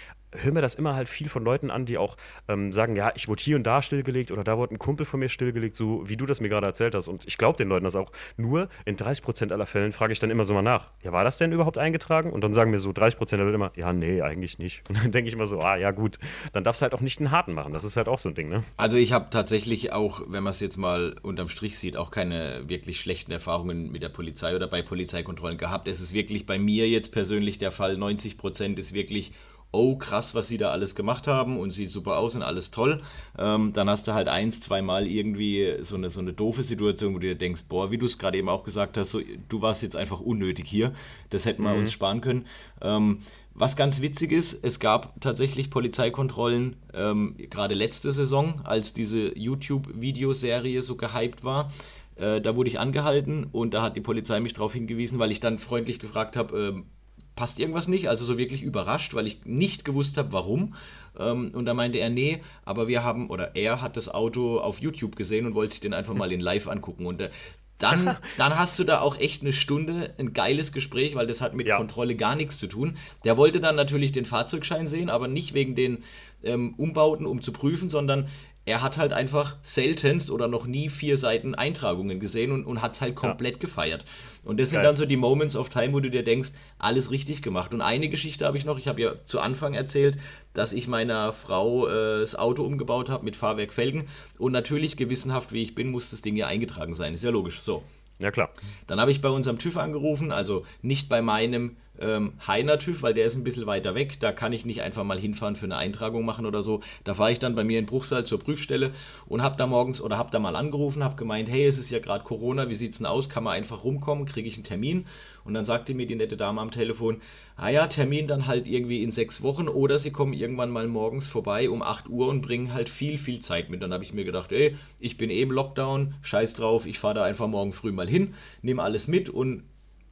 höre mir das immer halt viel von Leuten an, die auch ähm, sagen, ja, ich wurde hier und da stillgelegt oder da wurde ein Kumpel von mir stillgelegt, so wie du das mir gerade erzählt hast. Und ich glaube den Leuten das auch. Nur in 30 Prozent aller Fällen frage ich dann immer so mal nach, ja, war das denn überhaupt eingetragen? Und dann sagen mir so 30 Prozent der Leute immer, ja, nee, eigentlich nicht. Und dann denke ich immer so, ah, ja, gut, dann darfst du halt auch nicht einen harten machen. Das ist halt auch so ein Ding, ne? Also ich habe tatsächlich auch, wenn man es jetzt mal unterm Strich sieht, auch keine wirklich schlechten Erfahrungen mit der Polizei oder bei Polizeikontrollen gehabt. Es ist wirklich bei mir jetzt persönlich der Fall, 90 Prozent ist wirklich oh krass, was sie da alles gemacht haben und sieht super aus und alles toll. Ähm, dann hast du halt eins, zweimal irgendwie so eine, so eine doofe Situation, wo du dir denkst, boah, wie du es gerade eben auch gesagt hast, so, du warst jetzt einfach unnötig hier. Das hätten wir mhm. uns sparen können. Ähm, was ganz witzig ist, es gab tatsächlich Polizeikontrollen, ähm, gerade letzte Saison, als diese YouTube-Videoserie so gehypt war. Äh, da wurde ich angehalten und da hat die Polizei mich darauf hingewiesen, weil ich dann freundlich gefragt habe, äh, passt irgendwas nicht, also so wirklich überrascht, weil ich nicht gewusst habe, warum. Ähm, und da meinte er, nee, aber wir haben, oder er hat das Auto auf YouTube gesehen und wollte sich den einfach mal in live angucken. Und äh, dann, dann hast du da auch echt eine Stunde ein geiles Gespräch, weil das hat mit ja. Kontrolle gar nichts zu tun. Der wollte dann natürlich den Fahrzeugschein sehen, aber nicht wegen den ähm, Umbauten, um zu prüfen, sondern er hat halt einfach seltenst oder noch nie vier Seiten Eintragungen gesehen und, und hat es halt komplett ja. gefeiert. Und das sind dann so die Moments of Time, wo du dir denkst, alles richtig gemacht. Und eine Geschichte habe ich noch, ich habe ja zu Anfang erzählt, dass ich meiner Frau äh, das Auto umgebaut habe mit Fahrwerk Felgen. Und natürlich, gewissenhaft wie ich bin, muss das Ding ja eingetragen sein. Ist ja logisch. So. Ja, klar. Dann habe ich bei unserem TÜV angerufen, also nicht bei meinem ähm, Heiner TÜV, weil der ist ein bisschen weiter weg. Da kann ich nicht einfach mal hinfahren für eine Eintragung machen oder so. Da fahre ich dann bei mir in Bruchsal zur Prüfstelle und habe da morgens oder habe da mal angerufen, habe gemeint, hey, es ist ja gerade Corona, wie sieht es denn aus? Kann man einfach rumkommen? Kriege ich einen Termin? Und dann sagte mir die nette Dame am Telefon, ah ja, Termin dann halt irgendwie in sechs Wochen oder sie kommen irgendwann mal morgens vorbei um 8 Uhr und bringen halt viel, viel Zeit mit. Dann habe ich mir gedacht, ey, ich bin eh im Lockdown, scheiß drauf, ich fahre da einfach morgen früh mal hin, nehme alles mit und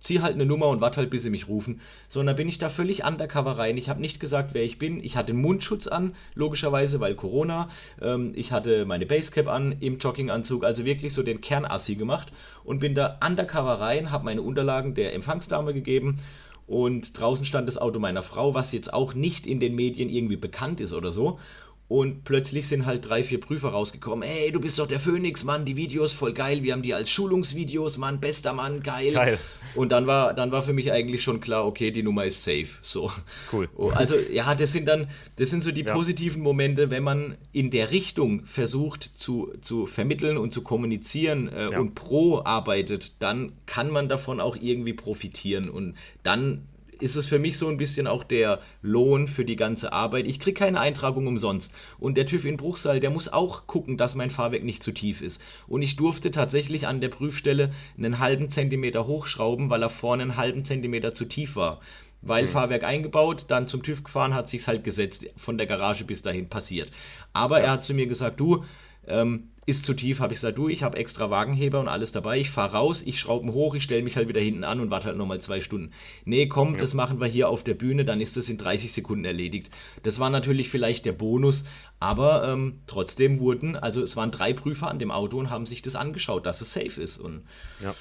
zieh halt eine Nummer und warte halt, bis sie mich rufen. So, und dann bin ich da völlig undercover rein. Ich habe nicht gesagt, wer ich bin. Ich hatte Mundschutz an, logischerweise, weil Corona. Ähm, ich hatte meine Basecap an im Jogginganzug, also wirklich so den Kernassi gemacht und bin da undercover rein, habe meine Unterlagen der Empfangsdame gegeben und draußen stand das Auto meiner Frau, was jetzt auch nicht in den Medien irgendwie bekannt ist oder so. Und plötzlich sind halt drei, vier Prüfer rausgekommen. Ey, du bist doch der Phoenix, Mann, die Videos voll geil. Wir haben die als Schulungsvideos, Mann, bester Mann, geil. Geil. Und dann war, dann war für mich eigentlich schon klar, okay, die Nummer ist safe. So. Cool. Oh, also, ja, das sind dann, das sind so die ja. positiven Momente, wenn man in der Richtung versucht zu, zu vermitteln und zu kommunizieren äh, ja. und pro arbeitet, dann kann man davon auch irgendwie profitieren. Und dann ist es für mich so ein bisschen auch der Lohn für die ganze Arbeit. Ich kriege keine Eintragung umsonst. Und der TÜV in Bruchsal, der muss auch gucken, dass mein Fahrwerk nicht zu tief ist. Und ich durfte tatsächlich an der Prüfstelle einen halben Zentimeter hochschrauben, weil er vorne einen halben Zentimeter zu tief war. Weil mhm. Fahrwerk eingebaut, dann zum TÜV gefahren, hat sich's halt gesetzt, von der Garage bis dahin passiert. Aber ja. er hat zu mir gesagt, du, ähm, ist zu tief, habe ich gesagt, du, ich habe extra Wagenheber und alles dabei, ich fahre raus, ich schraube hoch, ich stelle mich halt wieder hinten an und warte halt nochmal zwei Stunden. Nee, komm, ja. das machen wir hier auf der Bühne, dann ist das in 30 Sekunden erledigt. Das war natürlich vielleicht der Bonus, aber ähm, trotzdem wurden, also es waren drei Prüfer an dem Auto und haben sich das angeschaut, dass es safe ist. Und ja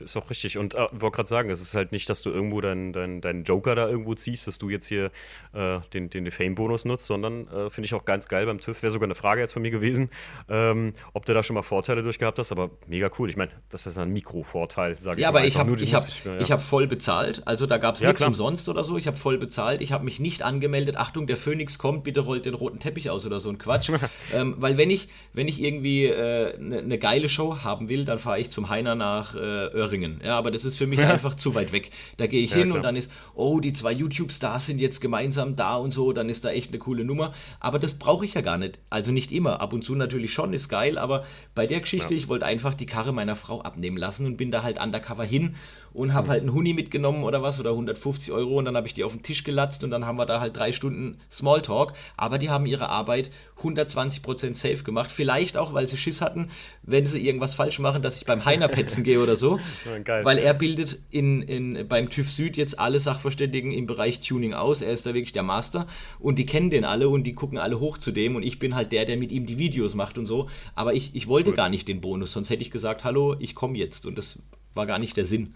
ist auch richtig. Und äh, wollte gerade sagen, es ist halt nicht, dass du irgendwo deinen dein, dein Joker da irgendwo ziehst, dass du jetzt hier äh, den, den Fame-Bonus nutzt, sondern äh, finde ich auch ganz geil beim TÜV. Wäre sogar eine Frage jetzt von mir gewesen, ähm, ob du da schon mal Vorteile durchgehabt hast, aber mega cool. Ich meine, das ist ein Mikrovorteil, sage ich Ja, aber ich habe ich hab, ich, ja. ich hab voll bezahlt. Also da gab es ja, nichts umsonst oder so. Ich habe voll bezahlt. Ich habe mich nicht angemeldet. Achtung, der Phoenix kommt, bitte rollt den roten Teppich aus oder so ein Quatsch. ähm, weil wenn ich, wenn ich irgendwie eine äh, ne geile Show haben will, dann fahre ich zum Heiner nach äh, Öhringen. Ja, aber das ist für mich einfach zu weit weg. Da gehe ich ja, hin klar. und dann ist, oh, die zwei YouTube-Stars sind jetzt gemeinsam da und so, dann ist da echt eine coole Nummer. Aber das brauche ich ja gar nicht. Also nicht immer. Ab und zu natürlich schon, ist geil, aber bei der Geschichte, ja. ich wollte einfach die Karre meiner Frau abnehmen lassen und bin da halt undercover hin und habe mhm. halt einen Huni mitgenommen oder was oder 150 Euro und dann habe ich die auf den Tisch gelatzt und dann haben wir da halt drei Stunden Smalltalk. Aber die haben ihre Arbeit 120% safe gemacht. Vielleicht auch, weil sie Schiss hatten, wenn sie irgendwas falsch machen, dass ich beim Heiner petzen gehe oder so. Ja, weil er bildet in, in, beim TÜV Süd jetzt alle Sachverständigen im Bereich Tuning aus. Er ist da wirklich der Master und die kennen den alle und die gucken alle hoch zu dem und ich bin halt der, der mit ihm die Videos macht und so. Aber ich, ich wollte cool. gar nicht den Bonus, sonst hätte ich gesagt, hallo, ich komme jetzt und das war gar nicht der Sinn.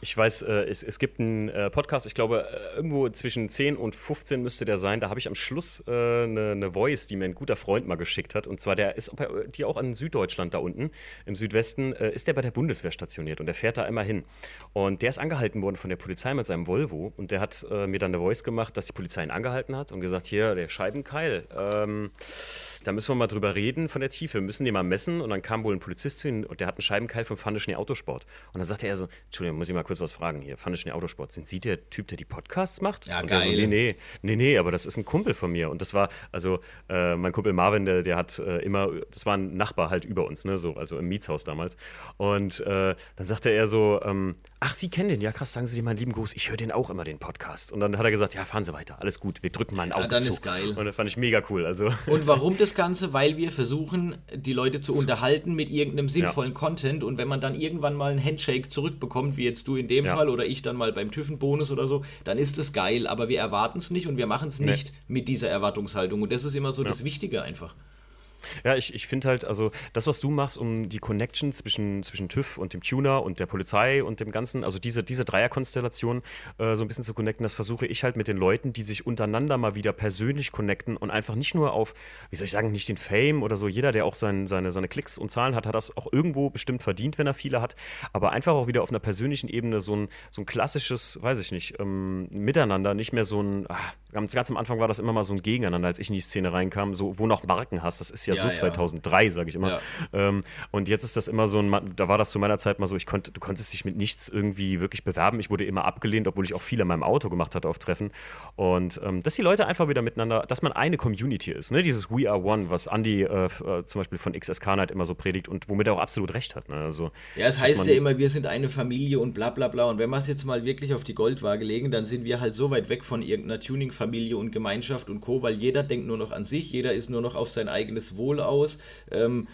Ich weiß, äh, es, es, gibt einen äh, Podcast, ich glaube, äh, irgendwo zwischen 10 und 15 müsste der sein. Da habe ich am Schluss äh, eine, eine, Voice, die mir ein guter Freund mal geschickt hat. Und zwar, der ist die auch an Süddeutschland da unten, im Südwesten, äh, ist der bei der Bundeswehr stationiert und der fährt da immer hin. Und der ist angehalten worden von der Polizei mit seinem Volvo und der hat äh, mir dann eine Voice gemacht, dass die Polizei ihn angehalten hat und gesagt: Hier, der Scheibenkeil. Ähm, da müssen wir mal drüber reden von der Tiefe. Wir müssen den mal messen. Und dann kam wohl ein Polizist zu ihm und der hat einen Scheibenkeil vom Fandeschnee Autosport. Und dann sagte er so: Entschuldigung, muss ich mal kurz was fragen hier. Fandeschnee Autosport, sind Sie der Typ, der die Podcasts macht? Ja, und geil. So, nee, nee, nee, nee, aber das ist ein Kumpel von mir. Und das war, also äh, mein Kumpel Marvin, der, der hat äh, immer, das war ein Nachbar halt über uns, ne, so, also im Mietshaus damals. Und äh, dann sagte er so: ähm, Ach, Sie kennen den? Ja, krass, sagen Sie dir meinen lieben Gruß. Ich höre den auch immer, den Podcast. Und dann hat er gesagt: Ja, fahren Sie weiter, alles gut, wir drücken mal ein Auge ja, dann zu. Ist geil. Und das fand ich mega cool. Also. Und warum das Ganze? Weil wir versuchen, die Leute zu unterhalten mit irgendeinem sinnvollen ja. Content und wenn man dann irgendwann mal einen Handshake zurückbekommt, wie jetzt du in dem ja. Fall oder ich dann mal beim TÜV-Bonus oder so, dann ist es geil, aber wir erwarten es nicht und wir machen es nicht nee. mit dieser Erwartungshaltung und das ist immer so ja. das Wichtige einfach. Ja, ich, ich finde halt, also das, was du machst, um die Connection zwischen, zwischen TÜV und dem Tuner und der Polizei und dem Ganzen, also diese, diese Dreierkonstellation äh, so ein bisschen zu connecten, das versuche ich halt mit den Leuten, die sich untereinander mal wieder persönlich connecten und einfach nicht nur auf, wie soll ich sagen, nicht den Fame oder so. Jeder, der auch sein, seine, seine Klicks und Zahlen hat, hat das auch irgendwo bestimmt verdient, wenn er viele hat. Aber einfach auch wieder auf einer persönlichen Ebene so ein, so ein klassisches, weiß ich nicht, ähm, Miteinander, nicht mehr so ein, ach, ganz, ganz am Anfang war das immer mal so ein Gegeneinander, als ich in die Szene reinkam, so, wo noch Marken hast. Das ist ja, so 2003, ja. sage ich immer. Ähm, und jetzt ist das immer so ein, da war das zu meiner Zeit mal so, ich konnte, du konntest dich mit nichts irgendwie wirklich bewerben. Ich wurde immer abgelehnt, obwohl ich auch viel in meinem Auto gemacht hatte auf Treffen. Und ähm, dass die Leute einfach wieder miteinander, dass man eine Community ist, ne? Dieses We Are One, was Andy äh, äh zum Beispiel von XSK Night immer so predigt und womit er auch absolut recht hat. Ne? Also, ja, es heißt ja immer, wir sind eine Familie und bla bla bla. Und wenn wir es jetzt mal wirklich auf die Goldwaage legen, dann sind wir halt so weit weg von irgendeiner Tuning-Familie und Gemeinschaft und Co., weil jeder denkt nur noch an sich, jeder ist nur noch auf sein eigenes Wohl aus. Ähm,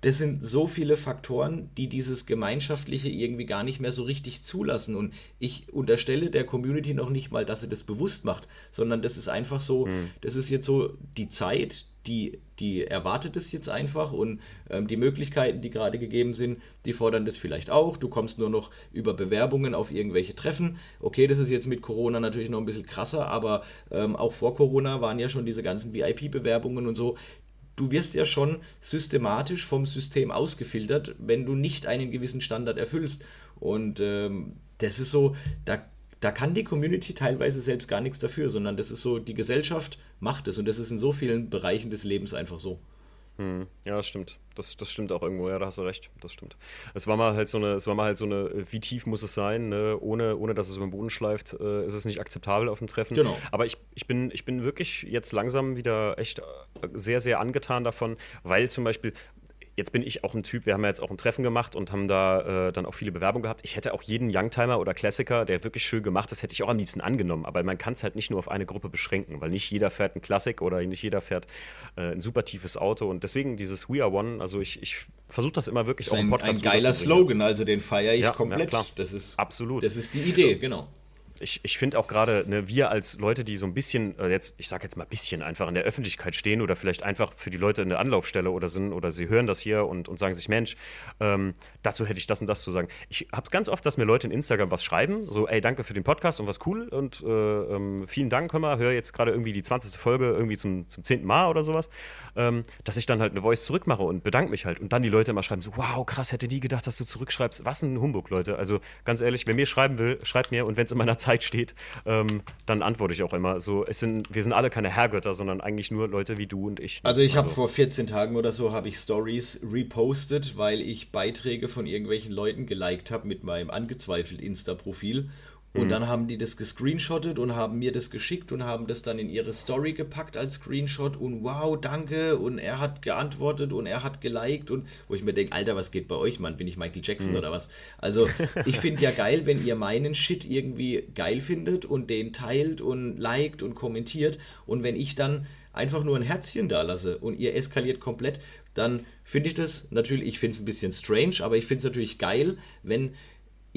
das sind so viele Faktoren, die dieses Gemeinschaftliche irgendwie gar nicht mehr so richtig zulassen. Und ich unterstelle der Community noch nicht mal, dass sie das bewusst macht, sondern das ist einfach so, mhm. das ist jetzt so die Zeit, die, die erwartet es jetzt einfach und ähm, die Möglichkeiten, die gerade gegeben sind, die fordern das vielleicht auch. Du kommst nur noch über Bewerbungen auf irgendwelche Treffen. Okay, das ist jetzt mit Corona natürlich noch ein bisschen krasser, aber ähm, auch vor Corona waren ja schon diese ganzen VIP-Bewerbungen und so du wirst ja schon systematisch vom System ausgefiltert, wenn du nicht einen gewissen Standard erfüllst. Und ähm, das ist so, da, da kann die Community teilweise selbst gar nichts dafür, sondern das ist so, die Gesellschaft macht es und das ist in so vielen Bereichen des Lebens einfach so. Hm, ja, das stimmt. Das, das stimmt auch irgendwo, ja, da hast du recht. Das stimmt. Es war mal halt so eine, es war mal halt so eine, wie tief muss es sein, ne? ohne, ohne dass es über den Boden schleift, äh, ist es nicht akzeptabel auf dem Treffen. Genau. Aber ich, ich, bin, ich bin wirklich jetzt langsam wieder echt äh, sehr, sehr angetan davon, weil zum Beispiel, jetzt bin ich auch ein Typ, wir haben ja jetzt auch ein Treffen gemacht und haben da äh, dann auch viele Bewerbungen gehabt. Ich hätte auch jeden Youngtimer oder Klassiker, der wirklich schön gemacht ist, hätte ich auch am liebsten angenommen. Aber man kann es halt nicht nur auf eine Gruppe beschränken, weil nicht jeder fährt ein Klassik oder nicht jeder fährt äh, ein super tiefes Auto. Und deswegen dieses We Are One, also ich, ich versuche das immer wirklich das auch im Podcast Ein geiler Slogan, also den feiere ich ja, komplett. Ja, das ist absolut. Das ist die Idee, genau ich, ich finde auch gerade, ne, wir als Leute, die so ein bisschen, äh, jetzt, ich sage jetzt mal ein bisschen einfach in der Öffentlichkeit stehen oder vielleicht einfach für die Leute eine Anlaufstelle oder sind oder sie hören das hier und, und sagen sich, Mensch, ähm, dazu hätte ich das und das zu sagen. Ich habe es ganz oft, dass mir Leute in Instagram was schreiben, so, ey, danke für den Podcast und was cool und äh, ähm, vielen Dank, hör mal, höre jetzt gerade irgendwie die 20. Folge irgendwie zum, zum 10. Mal oder sowas, ähm, dass ich dann halt eine Voice zurückmache und bedanke mich halt und dann die Leute immer schreiben so, wow, krass, hätte nie gedacht, dass du zurückschreibst. Was ein Humbug, Leute. Also ganz ehrlich, wer mir schreiben will, schreibt mir und wenn es in meiner Zeit steht, ähm, dann antworte ich auch immer so, es sind, wir sind alle keine Herrgötter, sondern eigentlich nur Leute wie du und ich. Also ich habe also. vor 14 Tagen oder so, habe ich Stories repostet, weil ich Beiträge von irgendwelchen Leuten geliked habe mit meinem angezweifelt Insta-Profil und mhm. dann haben die das gescreenshottet und haben mir das geschickt und haben das dann in ihre Story gepackt als Screenshot und wow, danke und er hat geantwortet und er hat geliked und wo ich mir denke, Alter, was geht bei euch, Mann? Bin ich Michael Jackson mhm. oder was? Also ich finde ja geil, wenn ihr meinen Shit irgendwie geil findet und den teilt und liked und kommentiert und wenn ich dann einfach nur ein Herzchen da lasse und ihr eskaliert komplett, dann finde ich das natürlich, ich finde es ein bisschen strange, aber ich finde es natürlich geil, wenn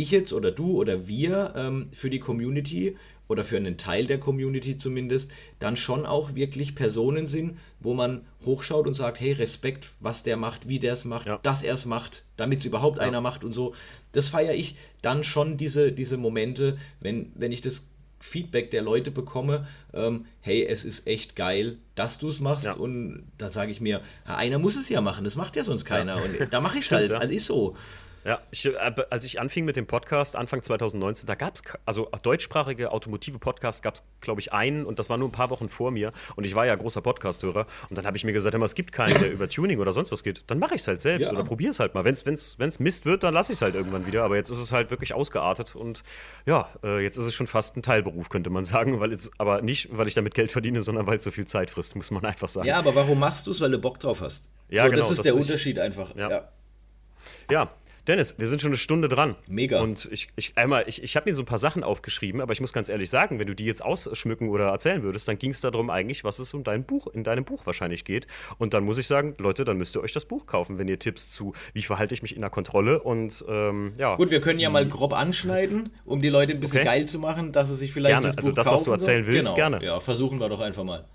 ich jetzt oder du oder wir ähm, für die Community oder für einen Teil der Community zumindest dann schon auch wirklich Personen sind, wo man hochschaut und sagt, hey, Respekt, was der macht, wie der es macht, ja. dass er es macht, damit es überhaupt ja. einer macht und so. Das feiere ich dann schon, diese, diese Momente, wenn, wenn ich das Feedback der Leute bekomme, ähm, hey, es ist echt geil, dass du es machst. Ja. Und da sage ich mir, einer muss es ja machen, das macht ja sonst keiner. Und da mache ich es halt, also ist so. Ja, ich, äh, als ich anfing mit dem Podcast, Anfang 2019, da gab es, also deutschsprachige automotive Podcasts gab es, glaube ich, einen und das war nur ein paar Wochen vor mir und ich war ja großer Podcast-Hörer und dann habe ich mir gesagt, es gibt keinen, der über Tuning oder sonst was geht, dann mache ich es halt selbst ja. oder probiere es halt mal. Wenn es Mist wird, dann lasse ich es halt irgendwann wieder, aber jetzt ist es halt wirklich ausgeartet und ja, äh, jetzt ist es schon fast ein Teilberuf, könnte man sagen, weil es, aber nicht, weil ich damit Geld verdiene, sondern weil es so viel Zeit frisst, muss man einfach sagen. Ja, aber warum machst du es, weil du Bock drauf hast? Ja, so, genau. Das ist das der ist, Unterschied einfach. ja. ja. Ja, Dennis, wir sind schon eine Stunde dran. Mega. Und ich, ich einmal, ich, ich habe mir so ein paar Sachen aufgeschrieben, aber ich muss ganz ehrlich sagen, wenn du die jetzt ausschmücken oder erzählen würdest, dann ging es darum eigentlich, was es um dein Buch, in deinem Buch wahrscheinlich geht. Und dann muss ich sagen, Leute, dann müsst ihr euch das Buch kaufen, wenn ihr Tipps zu, wie verhalte ich mich in der Kontrolle und ähm, ja. Gut, wir können ja mal grob anschneiden, um die Leute ein bisschen okay. geil zu machen, dass sie sich vielleicht gerne. das also Buch also das, was du erzählen willst, genau. gerne. Ja, versuchen wir doch einfach mal.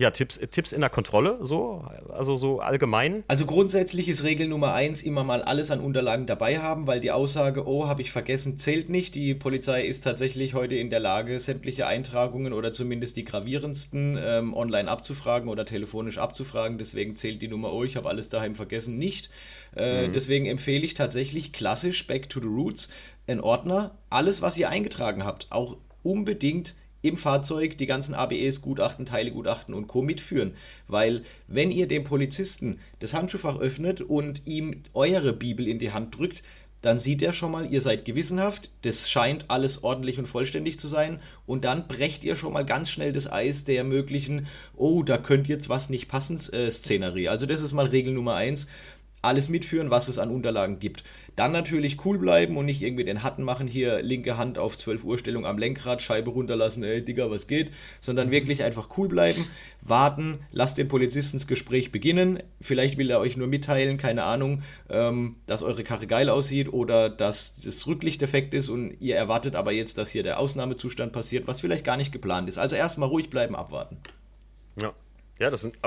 Ja, Tipps, Tipps in der Kontrolle, so, also so allgemein? Also grundsätzlich ist Regel Nummer eins immer mal alles an Unterlagen dabei haben, weil die Aussage, oh, habe ich vergessen, zählt nicht. Die Polizei ist tatsächlich heute in der Lage, sämtliche Eintragungen oder zumindest die gravierendsten ähm, online abzufragen oder telefonisch abzufragen. Deswegen zählt die Nummer, oh, ich habe alles daheim vergessen, nicht. Äh, mhm. Deswegen empfehle ich tatsächlich klassisch Back to the Roots, ein Ordner, alles, was ihr eingetragen habt, auch unbedingt im Fahrzeug die ganzen ABEs, Gutachten, Teilegutachten und Co. mitführen. Weil wenn ihr dem Polizisten das Handschuhfach öffnet und ihm eure Bibel in die Hand drückt, dann sieht er schon mal, ihr seid gewissenhaft, das scheint alles ordentlich und vollständig zu sein und dann brecht ihr schon mal ganz schnell das Eis der möglichen, oh, da könnte jetzt was nicht passen, äh, Szenerie. Also das ist mal Regel Nummer eins alles mitführen, was es an Unterlagen gibt. Dann natürlich cool bleiben und nicht irgendwie den Hatten machen, hier linke Hand auf 12 Uhr Stellung am Lenkrad, Scheibe runterlassen, ey Digga, was geht, sondern wirklich einfach cool bleiben, warten, lasst den Polizisten das Gespräch beginnen. Vielleicht will er euch nur mitteilen, keine Ahnung, ähm, dass eure Karre geil aussieht oder dass das Rücklicht defekt ist und ihr erwartet aber jetzt, dass hier der Ausnahmezustand passiert, was vielleicht gar nicht geplant ist. Also erstmal ruhig bleiben, abwarten. Ja. Ja, das, sind,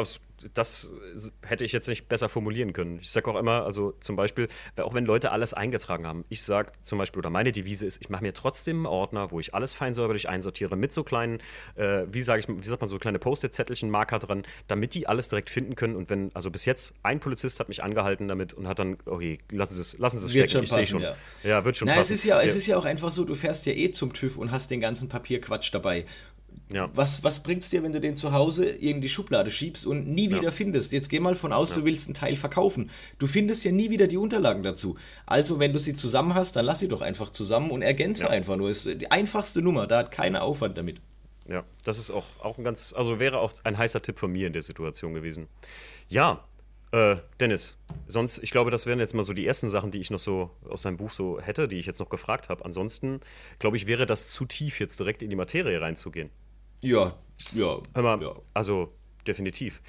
das hätte ich jetzt nicht besser formulieren können. Ich sage auch immer, also zum Beispiel, auch wenn Leute alles eingetragen haben, ich sage zum Beispiel, oder meine Devise ist, ich mache mir trotzdem einen Ordner, wo ich alles fein säuberlich einsortiere, mit so kleinen, äh, wie sage ich, wie sagt man, so kleine Post-it-Zettelchen, Marker dran, damit die alles direkt finden können. Und wenn, also bis jetzt, ein Polizist hat mich angehalten damit und hat dann, okay, lassen Sie es, lassen Sie es stecken, ich sehe schon. Ja. ja. wird schon Na, passen. Es ist, ja, ja, es ist ja auch einfach so, du fährst ja eh zum TÜV und hast den ganzen Papierquatsch dabei. Ja. Was, was bringt es dir, wenn du den zu Hause in die Schublade schiebst und nie wieder ja. findest? Jetzt geh mal von aus, ja. du willst einen Teil verkaufen. Du findest ja nie wieder die Unterlagen dazu. Also, wenn du sie zusammen hast, dann lass sie doch einfach zusammen und ergänze einfach nur. Das ist die einfachste Nummer, da hat keiner Aufwand damit. Ja, das ist auch, auch ein ganz, also wäre auch ein heißer Tipp von mir in der Situation gewesen. Ja, äh, Dennis, sonst, ich glaube, das wären jetzt mal so die ersten Sachen, die ich noch so aus deinem Buch so hätte, die ich jetzt noch gefragt habe. Ansonsten, glaube ich, wäre das zu tief, jetzt direkt in die Materie reinzugehen. Ja, ja. Hör mal, ja. also definitiv.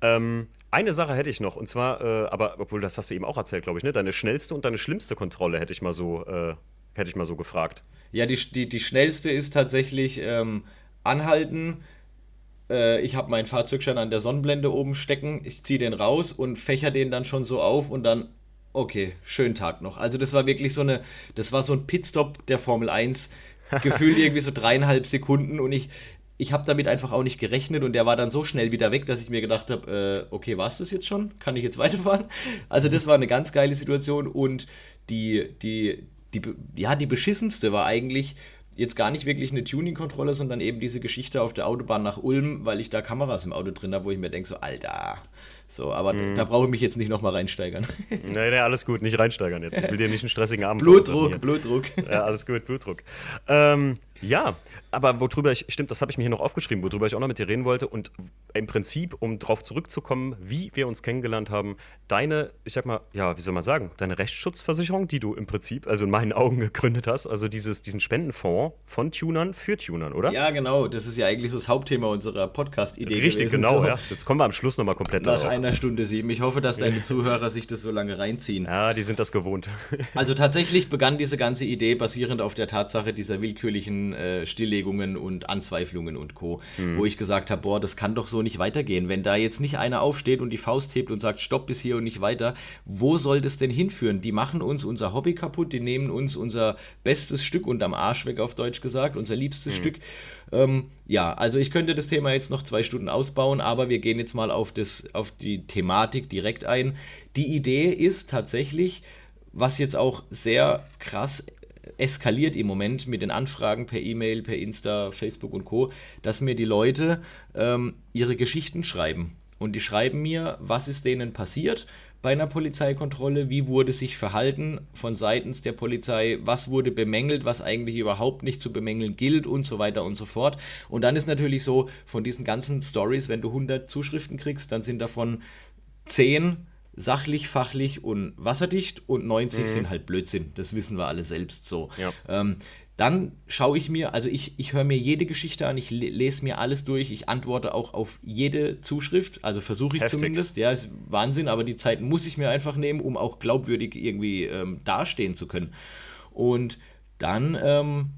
Ähm, eine Sache hätte ich noch, und zwar, äh, aber obwohl das hast du eben auch erzählt, glaube ich, ne? Deine schnellste und deine schlimmste Kontrolle hätte ich mal so, äh, hätte ich mal so gefragt. Ja, die, die, die schnellste ist tatsächlich ähm, anhalten. Äh, ich habe meinen Fahrzeugschein an der Sonnenblende oben stecken, ich ziehe den raus und fächer den dann schon so auf und dann, okay, schönen Tag noch. Also das war wirklich so eine, das war so ein Pitstop der Formel 1 gefühlt irgendwie so dreieinhalb Sekunden und ich, ich habe damit einfach auch nicht gerechnet und der war dann so schnell wieder weg, dass ich mir gedacht habe, äh, okay, war es das jetzt schon? Kann ich jetzt weiterfahren? Also das war eine ganz geile Situation und die, die, die, ja, die beschissenste war eigentlich jetzt gar nicht wirklich eine Tuning-Kontrolle, sondern eben diese Geschichte auf der Autobahn nach Ulm, weil ich da Kameras im Auto drin habe, wo ich mir denke, so, Alter, so, aber mm. da brauche ich mich jetzt nicht nochmal reinsteigern. Nee, nee, alles gut, nicht reinsteigern jetzt. Ich will dir nicht einen stressigen Abend Blutdruck, Blutdruck. Ja, alles gut, Blutdruck. Ähm, ja, aber worüber ich, stimmt, das habe ich mir hier noch aufgeschrieben, worüber ich auch noch mit dir reden wollte. Und im Prinzip, um darauf zurückzukommen, wie wir uns kennengelernt haben, deine, ich sag mal, ja, wie soll man sagen, deine Rechtsschutzversicherung, die du im Prinzip, also in meinen Augen gegründet hast, also dieses, diesen Spendenfonds von Tunern für Tunern, oder? Ja, genau. Das ist ja eigentlich so das Hauptthema unserer Podcast-Idee. Richtig, gewesen, genau, so. ja. Jetzt kommen wir am Schluss nochmal komplett Nach darauf. einer Stunde sieben. Ich hoffe, dass deine Zuhörer sich das so lange reinziehen. Ja, die sind das gewohnt. also tatsächlich begann diese ganze Idee basierend auf der Tatsache dieser willkürlichen äh, Stilllegungen und Anzweiflungen und Co., mhm. wo ich gesagt habe, boah, das kann doch so nicht weitergehen. Wenn da jetzt nicht einer aufsteht und die Faust hebt und sagt, stopp bis hier und nicht weiter, wo soll das denn hinführen? Die machen uns unser Hobby kaputt, die nehmen uns unser bestes Stück unterm Arsch weg, auf Deutsch gesagt, unser liebstes mhm. Stück. Ähm, ja, also ich könnte das Thema jetzt noch zwei Stunden ausbauen, aber wir gehen jetzt mal auf, das, auf die Thematik direkt ein. Die Idee ist tatsächlich, was jetzt auch sehr krass eskaliert im Moment mit den Anfragen per E-Mail, per Insta, Facebook und Co., dass mir die Leute ähm, ihre Geschichten schreiben. Und die schreiben mir, was ist denen passiert bei einer Polizeikontrolle, wie wurde sich verhalten von seitens der Polizei, was wurde bemängelt, was eigentlich überhaupt nicht zu bemängeln gilt und so weiter und so fort. Und dann ist natürlich so, von diesen ganzen Stories, wenn du 100 Zuschriften kriegst, dann sind davon 10 sachlich, fachlich und wasserdicht und 90 mhm. sind halt Blödsinn. Das wissen wir alle selbst so. Ja. Ähm, dann schaue ich mir, also ich, ich höre mir jede Geschichte an, ich lese mir alles durch, ich antworte auch auf jede Zuschrift, also versuche ich Heftig. zumindest. Ja, ist Wahnsinn, aber die Zeit muss ich mir einfach nehmen, um auch glaubwürdig irgendwie ähm, dastehen zu können. Und dann ähm,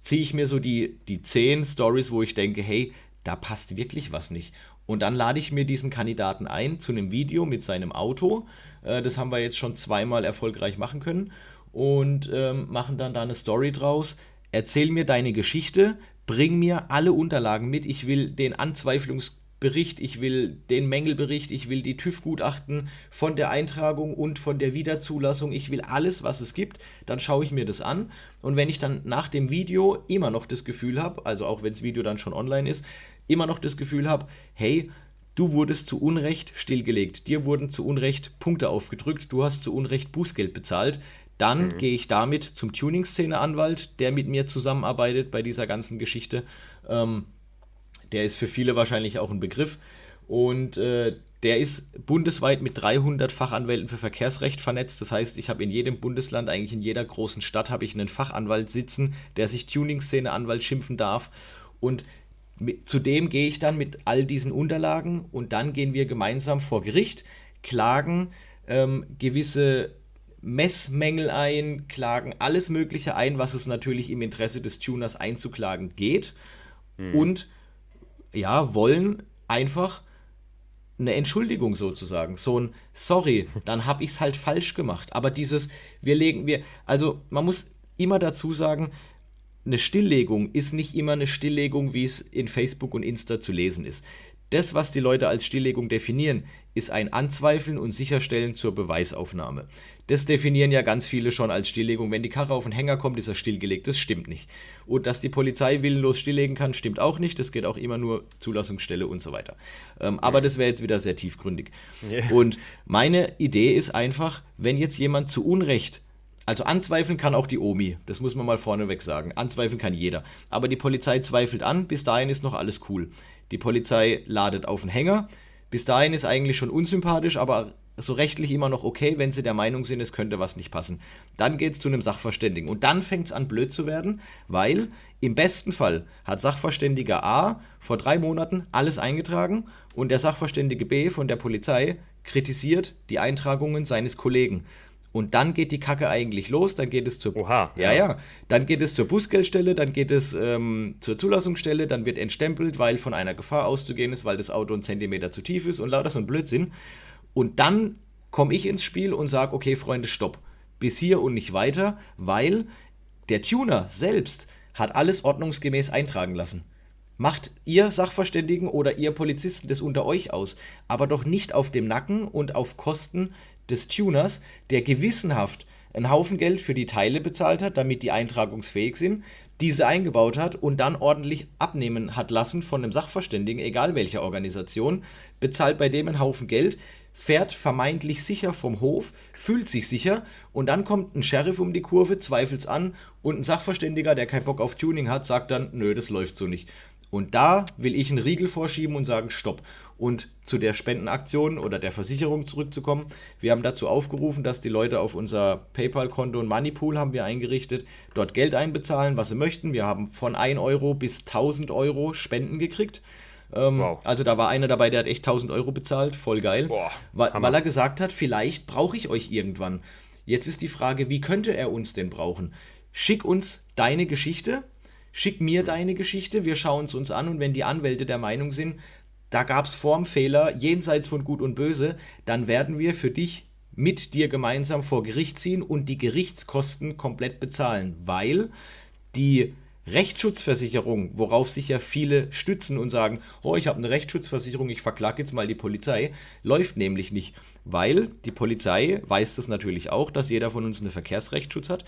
ziehe ich mir so die, die zehn Stories, wo ich denke, hey, da passt wirklich was nicht. Und dann lade ich mir diesen Kandidaten ein zu einem Video mit seinem Auto. Äh, das haben wir jetzt schon zweimal erfolgreich machen können. Und ähm, machen dann da eine Story draus. Erzähl mir deine Geschichte, bring mir alle Unterlagen mit. Ich will den Anzweiflungsbericht, ich will den Mängelbericht, ich will die TÜV-Gutachten von der Eintragung und von der Wiederzulassung. Ich will alles, was es gibt. Dann schaue ich mir das an. Und wenn ich dann nach dem Video immer noch das Gefühl habe, also auch wenn das Video dann schon online ist, immer noch das Gefühl habe, hey, du wurdest zu Unrecht stillgelegt, dir wurden zu Unrecht Punkte aufgedrückt, du hast zu Unrecht Bußgeld bezahlt, dann mhm. gehe ich damit zum Tuning-Szene-Anwalt, der mit mir zusammenarbeitet bei dieser ganzen Geschichte. Ähm, der ist für viele wahrscheinlich auch ein Begriff. Und äh, der ist bundesweit mit 300 Fachanwälten für Verkehrsrecht vernetzt. Das heißt, ich habe in jedem Bundesland, eigentlich in jeder großen Stadt, habe ich einen Fachanwalt sitzen, der sich Tuning-Szene-Anwalt schimpfen darf. Und mit, zudem gehe ich dann mit all diesen Unterlagen und dann gehen wir gemeinsam vor Gericht, klagen ähm, gewisse Messmängel ein, klagen alles Mögliche ein, was es natürlich im Interesse des Tuners einzuklagen geht. Mhm. Und ja, wollen einfach eine Entschuldigung sozusagen. So ein Sorry, dann habe ich es halt falsch gemacht. Aber dieses, wir legen, wir, also man muss immer dazu sagen, eine Stilllegung ist nicht immer eine Stilllegung, wie es in Facebook und Insta zu lesen ist. Das, was die Leute als Stilllegung definieren, ist ein Anzweifeln und Sicherstellen zur Beweisaufnahme. Das definieren ja ganz viele schon als Stilllegung. Wenn die Karre auf den Hänger kommt, ist er stillgelegt. Das stimmt nicht. Und dass die Polizei willenlos stilllegen kann, stimmt auch nicht. Das geht auch immer nur Zulassungsstelle und so weiter. Ähm, aber das wäre jetzt wieder sehr tiefgründig. Yeah. Und meine Idee ist einfach, wenn jetzt jemand zu Unrecht also anzweifeln kann auch die Omi, das muss man mal vorneweg sagen. Anzweifeln kann jeder. Aber die Polizei zweifelt an, bis dahin ist noch alles cool. Die Polizei ladet auf den Hänger. Bis dahin ist eigentlich schon unsympathisch, aber so rechtlich immer noch okay, wenn sie der Meinung sind, es könnte was nicht passen. Dann geht es zu einem Sachverständigen. Und dann fängt es an blöd zu werden, weil im besten Fall hat Sachverständiger A vor drei Monaten alles eingetragen und der Sachverständige B von der Polizei kritisiert die Eintragungen seines Kollegen. Und dann geht die Kacke eigentlich los, dann geht es zur Oha, ja, ja, dann geht es zur Bußgeldstelle, dann geht es ähm, zur Zulassungsstelle, dann wird entstempelt, weil von einer Gefahr auszugehen ist, weil das Auto einen Zentimeter zu tief ist und lauter so ein Blödsinn. Und dann komme ich ins Spiel und sage, okay, Freunde, stopp. Bis hier und nicht weiter, weil der Tuner selbst hat alles ordnungsgemäß eintragen lassen. Macht ihr Sachverständigen oder ihr Polizisten das unter euch aus, aber doch nicht auf dem Nacken und auf Kosten des Tuners, der gewissenhaft einen Haufen Geld für die Teile bezahlt hat, damit die eintragungsfähig sind, diese eingebaut hat und dann ordentlich abnehmen hat lassen von einem Sachverständigen, egal welcher Organisation, bezahlt bei dem einen Haufen Geld, fährt vermeintlich sicher vom Hof, fühlt sich sicher und dann kommt ein Sheriff um die Kurve, zweifelt's an und ein Sachverständiger, der keinen Bock auf Tuning hat, sagt dann, nö, das läuft so nicht. Und da will ich einen Riegel vorschieben und sagen, stopp. Und zu der Spendenaktion oder der Versicherung zurückzukommen. Wir haben dazu aufgerufen, dass die Leute auf unser PayPal-Konto und Moneypool haben wir eingerichtet, dort Geld einbezahlen, was sie möchten. Wir haben von 1 Euro bis 1000 Euro Spenden gekriegt. Ähm, wow. Also da war einer dabei, der hat echt 1000 Euro bezahlt, voll geil. Boah, weil, weil er gesagt hat, vielleicht brauche ich euch irgendwann. Jetzt ist die Frage, wie könnte er uns denn brauchen? Schick uns deine Geschichte, schick mir deine Geschichte, wir schauen es uns an und wenn die Anwälte der Meinung sind, da gab es Formfehler jenseits von Gut und Böse, dann werden wir für dich mit dir gemeinsam vor Gericht ziehen und die Gerichtskosten komplett bezahlen, weil die Rechtsschutzversicherung, worauf sich ja viele stützen und sagen, oh, ich habe eine Rechtsschutzversicherung, ich verklage jetzt mal die Polizei, läuft nämlich nicht, weil die Polizei weiß das natürlich auch, dass jeder von uns einen Verkehrsrechtsschutz hat,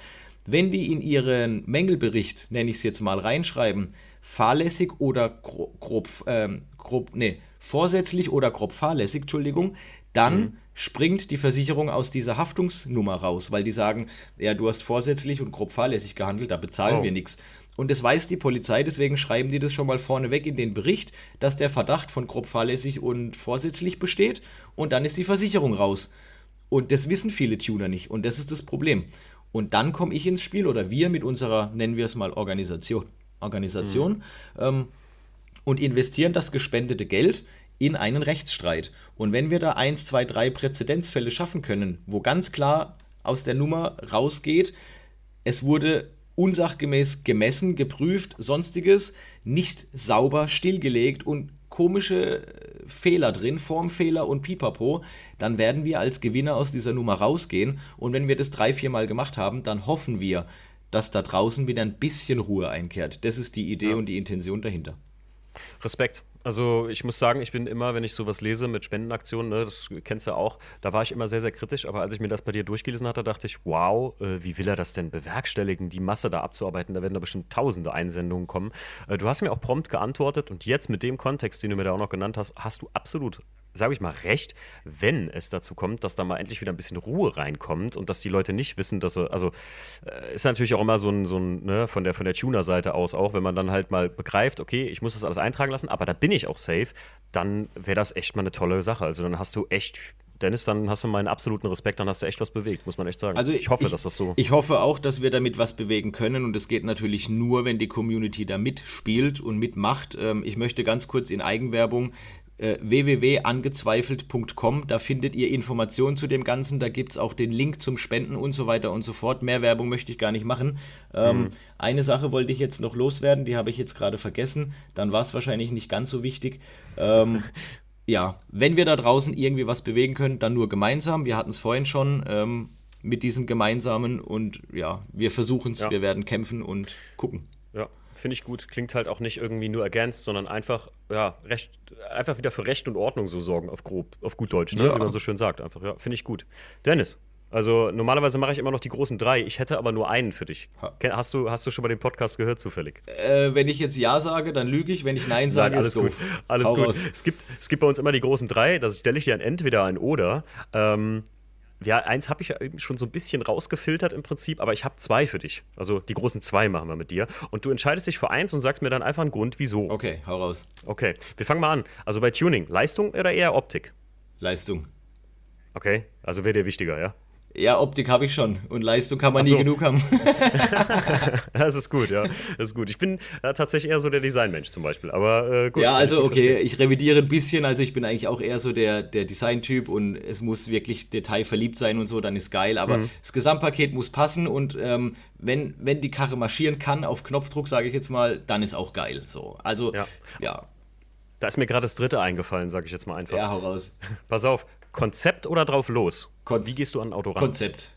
wenn die in ihren Mängelbericht, nenne ich es jetzt mal, reinschreiben, fahrlässig oder grob, grob, ähm, grob nee, vorsätzlich oder grob fahrlässig, Entschuldigung, dann mhm. springt die Versicherung aus dieser Haftungsnummer raus, weil die sagen, ja, du hast vorsätzlich und grob fahrlässig gehandelt, da bezahlen oh. wir nichts. Und das weiß die Polizei, deswegen schreiben die das schon mal vorneweg in den Bericht, dass der Verdacht von grob fahrlässig und vorsätzlich besteht und dann ist die Versicherung raus. Und das wissen viele Tuner nicht und das ist das Problem. Und dann komme ich ins Spiel oder wir mit unserer, nennen wir es mal, Organisation, Organisation mhm. ähm, und investieren das gespendete Geld in einen Rechtsstreit. Und wenn wir da eins, zwei, drei Präzedenzfälle schaffen können, wo ganz klar aus der Nummer rausgeht, es wurde unsachgemäß gemessen, geprüft, sonstiges, nicht sauber stillgelegt und komische äh, Fehler drin, Formfehler und Pipapo, dann werden wir als Gewinner aus dieser Nummer rausgehen. Und wenn wir das drei, vier Mal gemacht haben, dann hoffen wir, dass da draußen wieder ein bisschen Ruhe einkehrt. Das ist die Idee ja. und die Intention dahinter. Respekt. Also ich muss sagen, ich bin immer, wenn ich sowas lese mit Spendenaktionen, ne, das kennst du auch, da war ich immer sehr, sehr kritisch. Aber als ich mir das bei dir durchgelesen hatte, dachte ich, wow, äh, wie will er das denn bewerkstelligen, die Masse da abzuarbeiten? Da werden da bestimmt tausende Einsendungen kommen. Äh, du hast mir auch prompt geantwortet und jetzt mit dem Kontext, den du mir da auch noch genannt hast, hast du absolut sage ich mal, recht, wenn es dazu kommt, dass da mal endlich wieder ein bisschen Ruhe reinkommt und dass die Leute nicht wissen, dass sie, also äh, ist natürlich auch immer so ein, so ein ne, von der, von der Tuner-Seite aus auch, wenn man dann halt mal begreift, okay, ich muss das alles eintragen lassen, aber da bin ich auch safe, dann wäre das echt mal eine tolle Sache. Also dann hast du echt Dennis, dann hast du meinen absoluten Respekt, dann hast du echt was bewegt, muss man echt sagen. Also ich hoffe, ich, dass das so. Ich hoffe auch, dass wir damit was bewegen können und es geht natürlich nur, wenn die Community da mitspielt und mitmacht. Ähm, ich möchte ganz kurz in Eigenwerbung äh, www.angezweifelt.com. Da findet ihr Informationen zu dem Ganzen. Da gibt es auch den Link zum Spenden und so weiter und so fort. Mehr Werbung möchte ich gar nicht machen. Ähm, mhm. Eine Sache wollte ich jetzt noch loswerden, die habe ich jetzt gerade vergessen. Dann war es wahrscheinlich nicht ganz so wichtig. Ähm, ja, wenn wir da draußen irgendwie was bewegen können, dann nur gemeinsam. Wir hatten es vorhin schon ähm, mit diesem Gemeinsamen und ja, wir versuchen es, ja. wir werden kämpfen und gucken. Finde ich gut. Klingt halt auch nicht irgendwie nur ergänzt, sondern einfach, ja, recht, einfach wieder für Recht und Ordnung so sorgen, auf grob, auf gut Deutsch, ne? Ja. wie man so schön sagt. Einfach, ja, finde ich gut. Dennis, also normalerweise mache ich immer noch die großen drei. Ich hätte aber nur einen für dich. Hast du, hast du schon mal den Podcast gehört zufällig? Äh, wenn ich jetzt Ja sage, dann lüge ich. Wenn ich Nein sage, Nein, alles ist gut. Doof. Alles Hau gut. Es gibt, es gibt bei uns immer die großen drei. Das stelle ich dir an entweder ein Oder. Ähm, ja, eins habe ich ja eben schon so ein bisschen rausgefiltert im Prinzip, aber ich habe zwei für dich. Also die großen zwei machen wir mit dir. Und du entscheidest dich für eins und sagst mir dann einfach einen Grund, wieso. Okay, hau raus. Okay, wir fangen mal an. Also bei Tuning, Leistung oder eher Optik? Leistung. Okay, also wäre dir wichtiger, ja? Ja, Optik habe ich schon und Leistung kann man so. nie genug haben. das ist gut, ja. Das ist gut. Ich bin äh, tatsächlich eher so der Designmensch zum Beispiel, aber äh, gut. Ja, also okay, ich revidiere ein bisschen. Also ich bin eigentlich auch eher so der, der Design-Typ und es muss wirklich detailverliebt sein und so, dann ist geil. Aber mhm. das Gesamtpaket muss passen und ähm, wenn, wenn die Karre marschieren kann, auf Knopfdruck, sage ich jetzt mal, dann ist auch geil. So, also ja. ja. Da ist mir gerade das dritte eingefallen, sage ich jetzt mal einfach. Ja, hau raus. Pass auf, Konzept oder drauf los? Konz Wie gehst du an ein Auto ran? Konzept.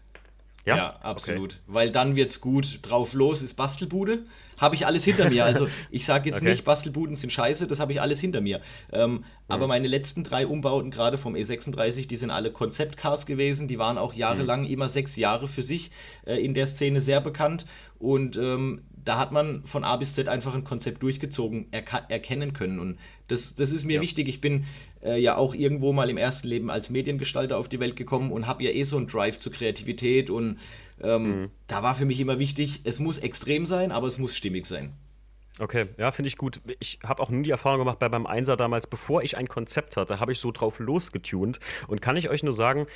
Ja, ja absolut. Okay. Weil dann wird's gut. Drauf los ist Bastelbude. Habe ich alles hinter mir. Also ich sage jetzt okay. nicht, Bastelbuden sind scheiße, das habe ich alles hinter mir. Ähm, mhm. Aber meine letzten drei Umbauten, gerade vom E36, die sind alle Konzeptcars gewesen. Die waren auch jahrelang, mhm. immer sechs Jahre für sich äh, in der Szene sehr bekannt. Und ähm, da hat man von A bis Z einfach ein Konzept durchgezogen, erkennen können. Und das, das ist mir ja. wichtig. Ich bin äh, ja auch irgendwo mal im ersten Leben als Mediengestalter auf die Welt gekommen und habe ja eh so einen Drive zur Kreativität. Und ähm, mhm. da war für mich immer wichtig, es muss extrem sein, aber es muss stimmig sein. Okay, ja, finde ich gut. Ich habe auch nie die Erfahrung gemacht bei beim Einser damals, bevor ich ein Konzept hatte, habe ich so drauf losgetunt und kann ich euch nur sagen,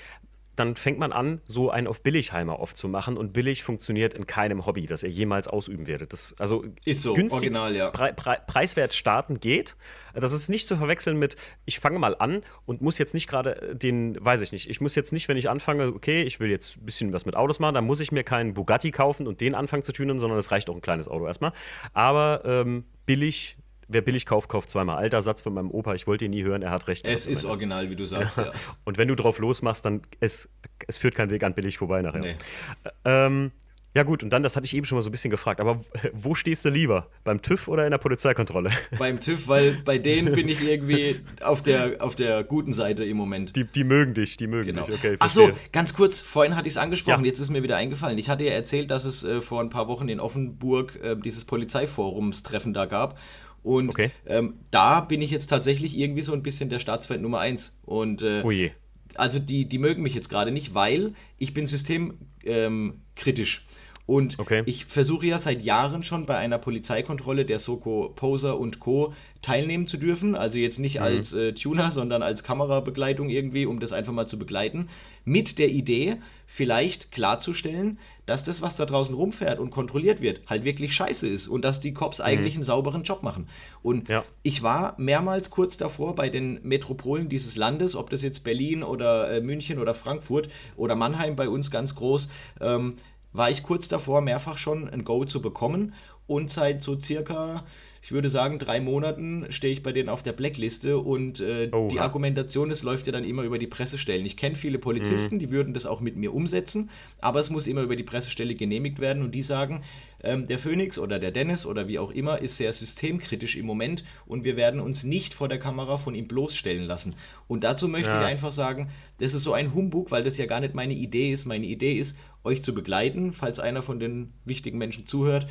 dann fängt man an, so einen auf Billigheimer oft zu machen und billig funktioniert in keinem Hobby, das ihr jemals ausüben werdet. Das, also ist so, günstig, original, ja. Pre Pre preiswert starten geht. Das ist nicht zu verwechseln mit, ich fange mal an und muss jetzt nicht gerade den, weiß ich nicht, ich muss jetzt nicht, wenn ich anfange, okay, ich will jetzt ein bisschen was mit Autos machen, dann muss ich mir keinen Bugatti kaufen und den anfangen zu tunen, sondern es reicht auch ein kleines Auto erstmal. Aber ähm, billig wer billig kauft, kauft zweimal. Alter Satz von meinem Opa, ich wollte ihn nie hören, er hat recht. Es ist original, wie du sagst, ja. ja. Und wenn du drauf losmachst, dann es, es führt kein Weg an billig vorbei nachher. Nee. Ähm, ja gut, und dann, das hatte ich eben schon mal so ein bisschen gefragt, aber wo stehst du lieber? Beim TÜV oder in der Polizeikontrolle? Beim TÜV, weil bei denen bin ich irgendwie auf der, auf der guten Seite im Moment. Die, die mögen dich, die mögen genau. dich, okay. Achso, ganz kurz, vorhin hatte ich es angesprochen, ja. jetzt ist mir wieder eingefallen. Ich hatte ja erzählt, dass es äh, vor ein paar Wochen in Offenburg äh, dieses Polizeiforumstreffen da gab und okay. ähm, da bin ich jetzt tatsächlich irgendwie so ein bisschen der Staatsfeind Nummer eins. Und äh, oh also die, die mögen mich jetzt gerade nicht, weil ich bin systemkritisch. Ähm, und okay. ich versuche ja seit Jahren schon bei einer Polizeikontrolle der Soko Poser und Co. teilnehmen zu dürfen. Also jetzt nicht mhm. als äh, Tuner, sondern als Kamerabegleitung irgendwie, um das einfach mal zu begleiten. Mit der Idee, vielleicht klarzustellen, dass das, was da draußen rumfährt und kontrolliert wird, halt wirklich scheiße ist und dass die Cops mhm. eigentlich einen sauberen Job machen. Und ja. ich war mehrmals kurz davor bei den Metropolen dieses Landes, ob das jetzt Berlin oder äh, München oder Frankfurt oder Mannheim bei uns ganz groß, ähm, war ich kurz davor, mehrfach schon ein Go zu bekommen und seit so circa ich würde sagen, drei Monaten stehe ich bei denen auf der Blackliste und äh, die Argumentation, es läuft ja dann immer über die Pressestellen. Ich kenne viele Polizisten, mhm. die würden das auch mit mir umsetzen, aber es muss immer über die Pressestelle genehmigt werden und die sagen, ähm, der Phoenix oder der Dennis oder wie auch immer ist sehr systemkritisch im Moment und wir werden uns nicht vor der Kamera von ihm bloßstellen lassen. Und dazu möchte ja. ich einfach sagen, das ist so ein Humbug, weil das ja gar nicht meine Idee ist. Meine Idee ist, euch zu begleiten, falls einer von den wichtigen Menschen zuhört,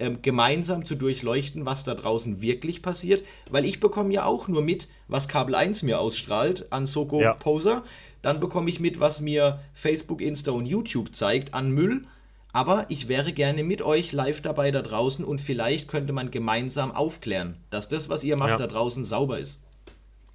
ähm, gemeinsam zu durchleuchten, was da draußen wirklich passiert, weil ich bekomme ja auch nur mit, was Kabel 1 mir ausstrahlt an Soko ja. Poser. Dann bekomme ich mit, was mir Facebook, Insta und YouTube zeigt an Müll. Aber ich wäre gerne mit euch live dabei da draußen und vielleicht könnte man gemeinsam aufklären, dass das, was ihr macht, ja. da draußen sauber ist.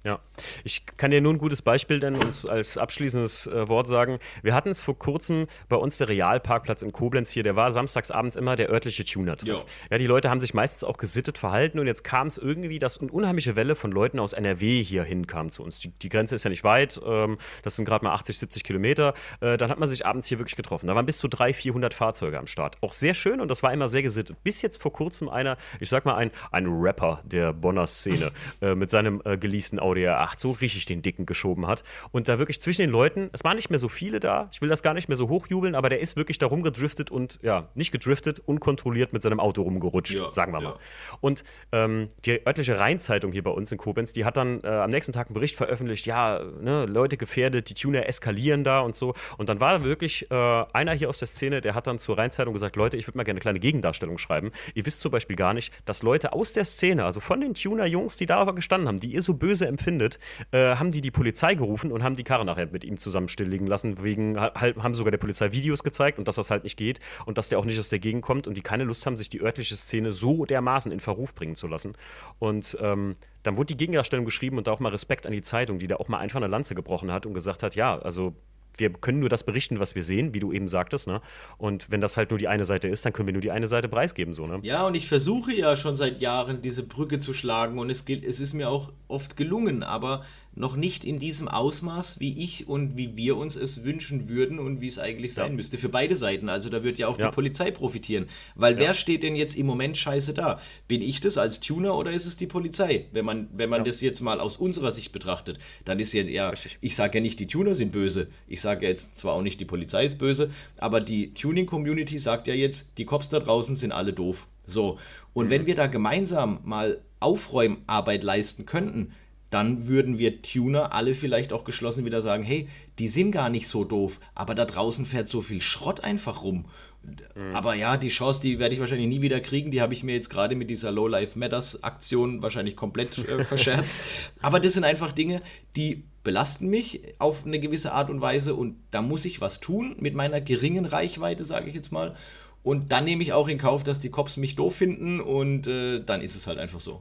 Ja, ich kann dir nur ein gutes Beispiel denn uns als abschließendes äh, Wort sagen. Wir hatten es vor kurzem bei uns der Realparkplatz in Koblenz hier, der war samstags abends immer der örtliche Tuner drauf. Ja, die Leute haben sich meistens auch gesittet verhalten und jetzt kam es irgendwie, dass eine unheimliche Welle von Leuten aus NRW hier hinkam zu uns. Die, die Grenze ist ja nicht weit, ähm, das sind gerade mal 80, 70 Kilometer. Äh, dann hat man sich abends hier wirklich getroffen. Da waren bis zu 300, 400 Fahrzeuge am Start. Auch sehr schön und das war immer sehr gesittet. Bis jetzt vor kurzem einer, ich sag mal ein, ein Rapper der Bonner Szene äh, mit seinem äh, geleasten Auto der 8 so richtig den Dicken geschoben hat. Und da wirklich zwischen den Leuten, es waren nicht mehr so viele da, ich will das gar nicht mehr so hochjubeln, aber der ist wirklich da rumgedriftet und, ja, nicht gedriftet, unkontrolliert mit seinem Auto rumgerutscht, ja, sagen wir mal. Ja. Und ähm, die örtliche Rheinzeitung hier bei uns in Koblenz, die hat dann äh, am nächsten Tag einen Bericht veröffentlicht, ja, ne, Leute gefährdet, die Tuner eskalieren da und so. Und dann war wirklich äh, einer hier aus der Szene, der hat dann zur Rheinzeitung gesagt, Leute, ich würde mal gerne eine kleine Gegendarstellung schreiben. Ihr wisst zum Beispiel gar nicht, dass Leute aus der Szene, also von den Tuner-Jungs, die da aber gestanden haben, die ihr so böse empfindet, äh, haben die die Polizei gerufen und haben die Karre nachher mit ihm zusammen stilllegen lassen. Wegen, haben sogar der Polizei Videos gezeigt und dass das halt nicht geht und dass der auch nicht aus der Gegend kommt und die keine Lust haben, sich die örtliche Szene so dermaßen in Verruf bringen zu lassen. Und ähm, dann wurde die Gegendarstellung geschrieben und da auch mal Respekt an die Zeitung, die da auch mal einfach eine Lanze gebrochen hat und gesagt hat, ja, also wir können nur das berichten, was wir sehen, wie du eben sagtest, ne? Und wenn das halt nur die eine Seite ist, dann können wir nur die eine Seite preisgeben, so, ne? Ja, und ich versuche ja schon seit Jahren diese Brücke zu schlagen und es, es ist mir auch oft gelungen, aber noch nicht in diesem Ausmaß, wie ich und wie wir uns es wünschen würden und wie es eigentlich sein ja. müsste. Für beide Seiten. Also da wird ja auch ja. die Polizei profitieren. Weil ja. wer steht denn jetzt im Moment scheiße da? Bin ich das als Tuner oder ist es die Polizei? Wenn man, wenn man das jetzt mal aus unserer Sicht betrachtet, dann ist jetzt ja, ich sage ja nicht, die Tuner sind böse. Ich sage ja jetzt zwar auch nicht, die Polizei ist böse, aber die Tuning-Community sagt ja jetzt, die Cops da draußen sind alle doof. So. Und mhm. wenn wir da gemeinsam mal Aufräumarbeit leisten könnten, dann würden wir Tuner alle vielleicht auch geschlossen wieder sagen, hey, die sind gar nicht so doof, aber da draußen fährt so viel Schrott einfach rum. Mhm. Aber ja, die Chance, die werde ich wahrscheinlich nie wieder kriegen. Die habe ich mir jetzt gerade mit dieser Low Life Matters Aktion wahrscheinlich komplett äh, verscherzt. Aber das sind einfach Dinge, die belasten mich auf eine gewisse Art und Weise und da muss ich was tun mit meiner geringen Reichweite, sage ich jetzt mal. Und dann nehme ich auch in Kauf, dass die Cops mich doof finden und äh, dann ist es halt einfach so.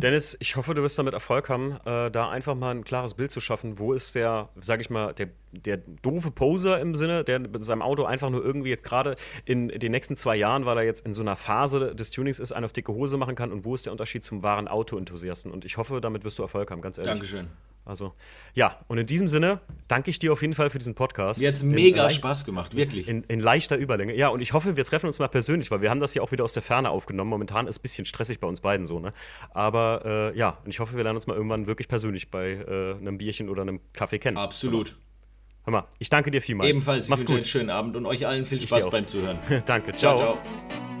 Dennis, ich hoffe, du wirst damit Erfolg haben, äh, da einfach mal ein klares Bild zu schaffen. Wo ist der, sag ich mal, der, der doofe Poser im Sinne, der mit seinem Auto einfach nur irgendwie jetzt gerade in den nächsten zwei Jahren, weil er jetzt in so einer Phase des Tunings ist, einen auf dicke Hose machen kann? Und wo ist der Unterschied zum wahren Auto-Enthusiasten? Und ich hoffe, damit wirst du Erfolg haben, ganz ehrlich. Dankeschön. Also, ja, und in diesem Sinne danke ich dir auf jeden Fall für diesen Podcast. Jetzt mega in, Spaß gemacht, wirklich. In, in, leichter Überlänge. Ja, und ich hoffe, wir treffen uns mal persönlich, weil wir haben das ja auch wieder aus der Ferne aufgenommen. Momentan ist es ein bisschen stressig bei uns beiden so, ne? Aber äh, ja, und ich hoffe, wir lernen uns mal irgendwann wirklich persönlich bei äh, einem Bierchen oder einem Kaffee kennen. Absolut. Hör mal, ich danke dir vielmals. Ebenfalls. Mach's gut. einen schönen Abend und euch allen viel Spaß beim Zuhören. danke. ciao. ciao, ciao.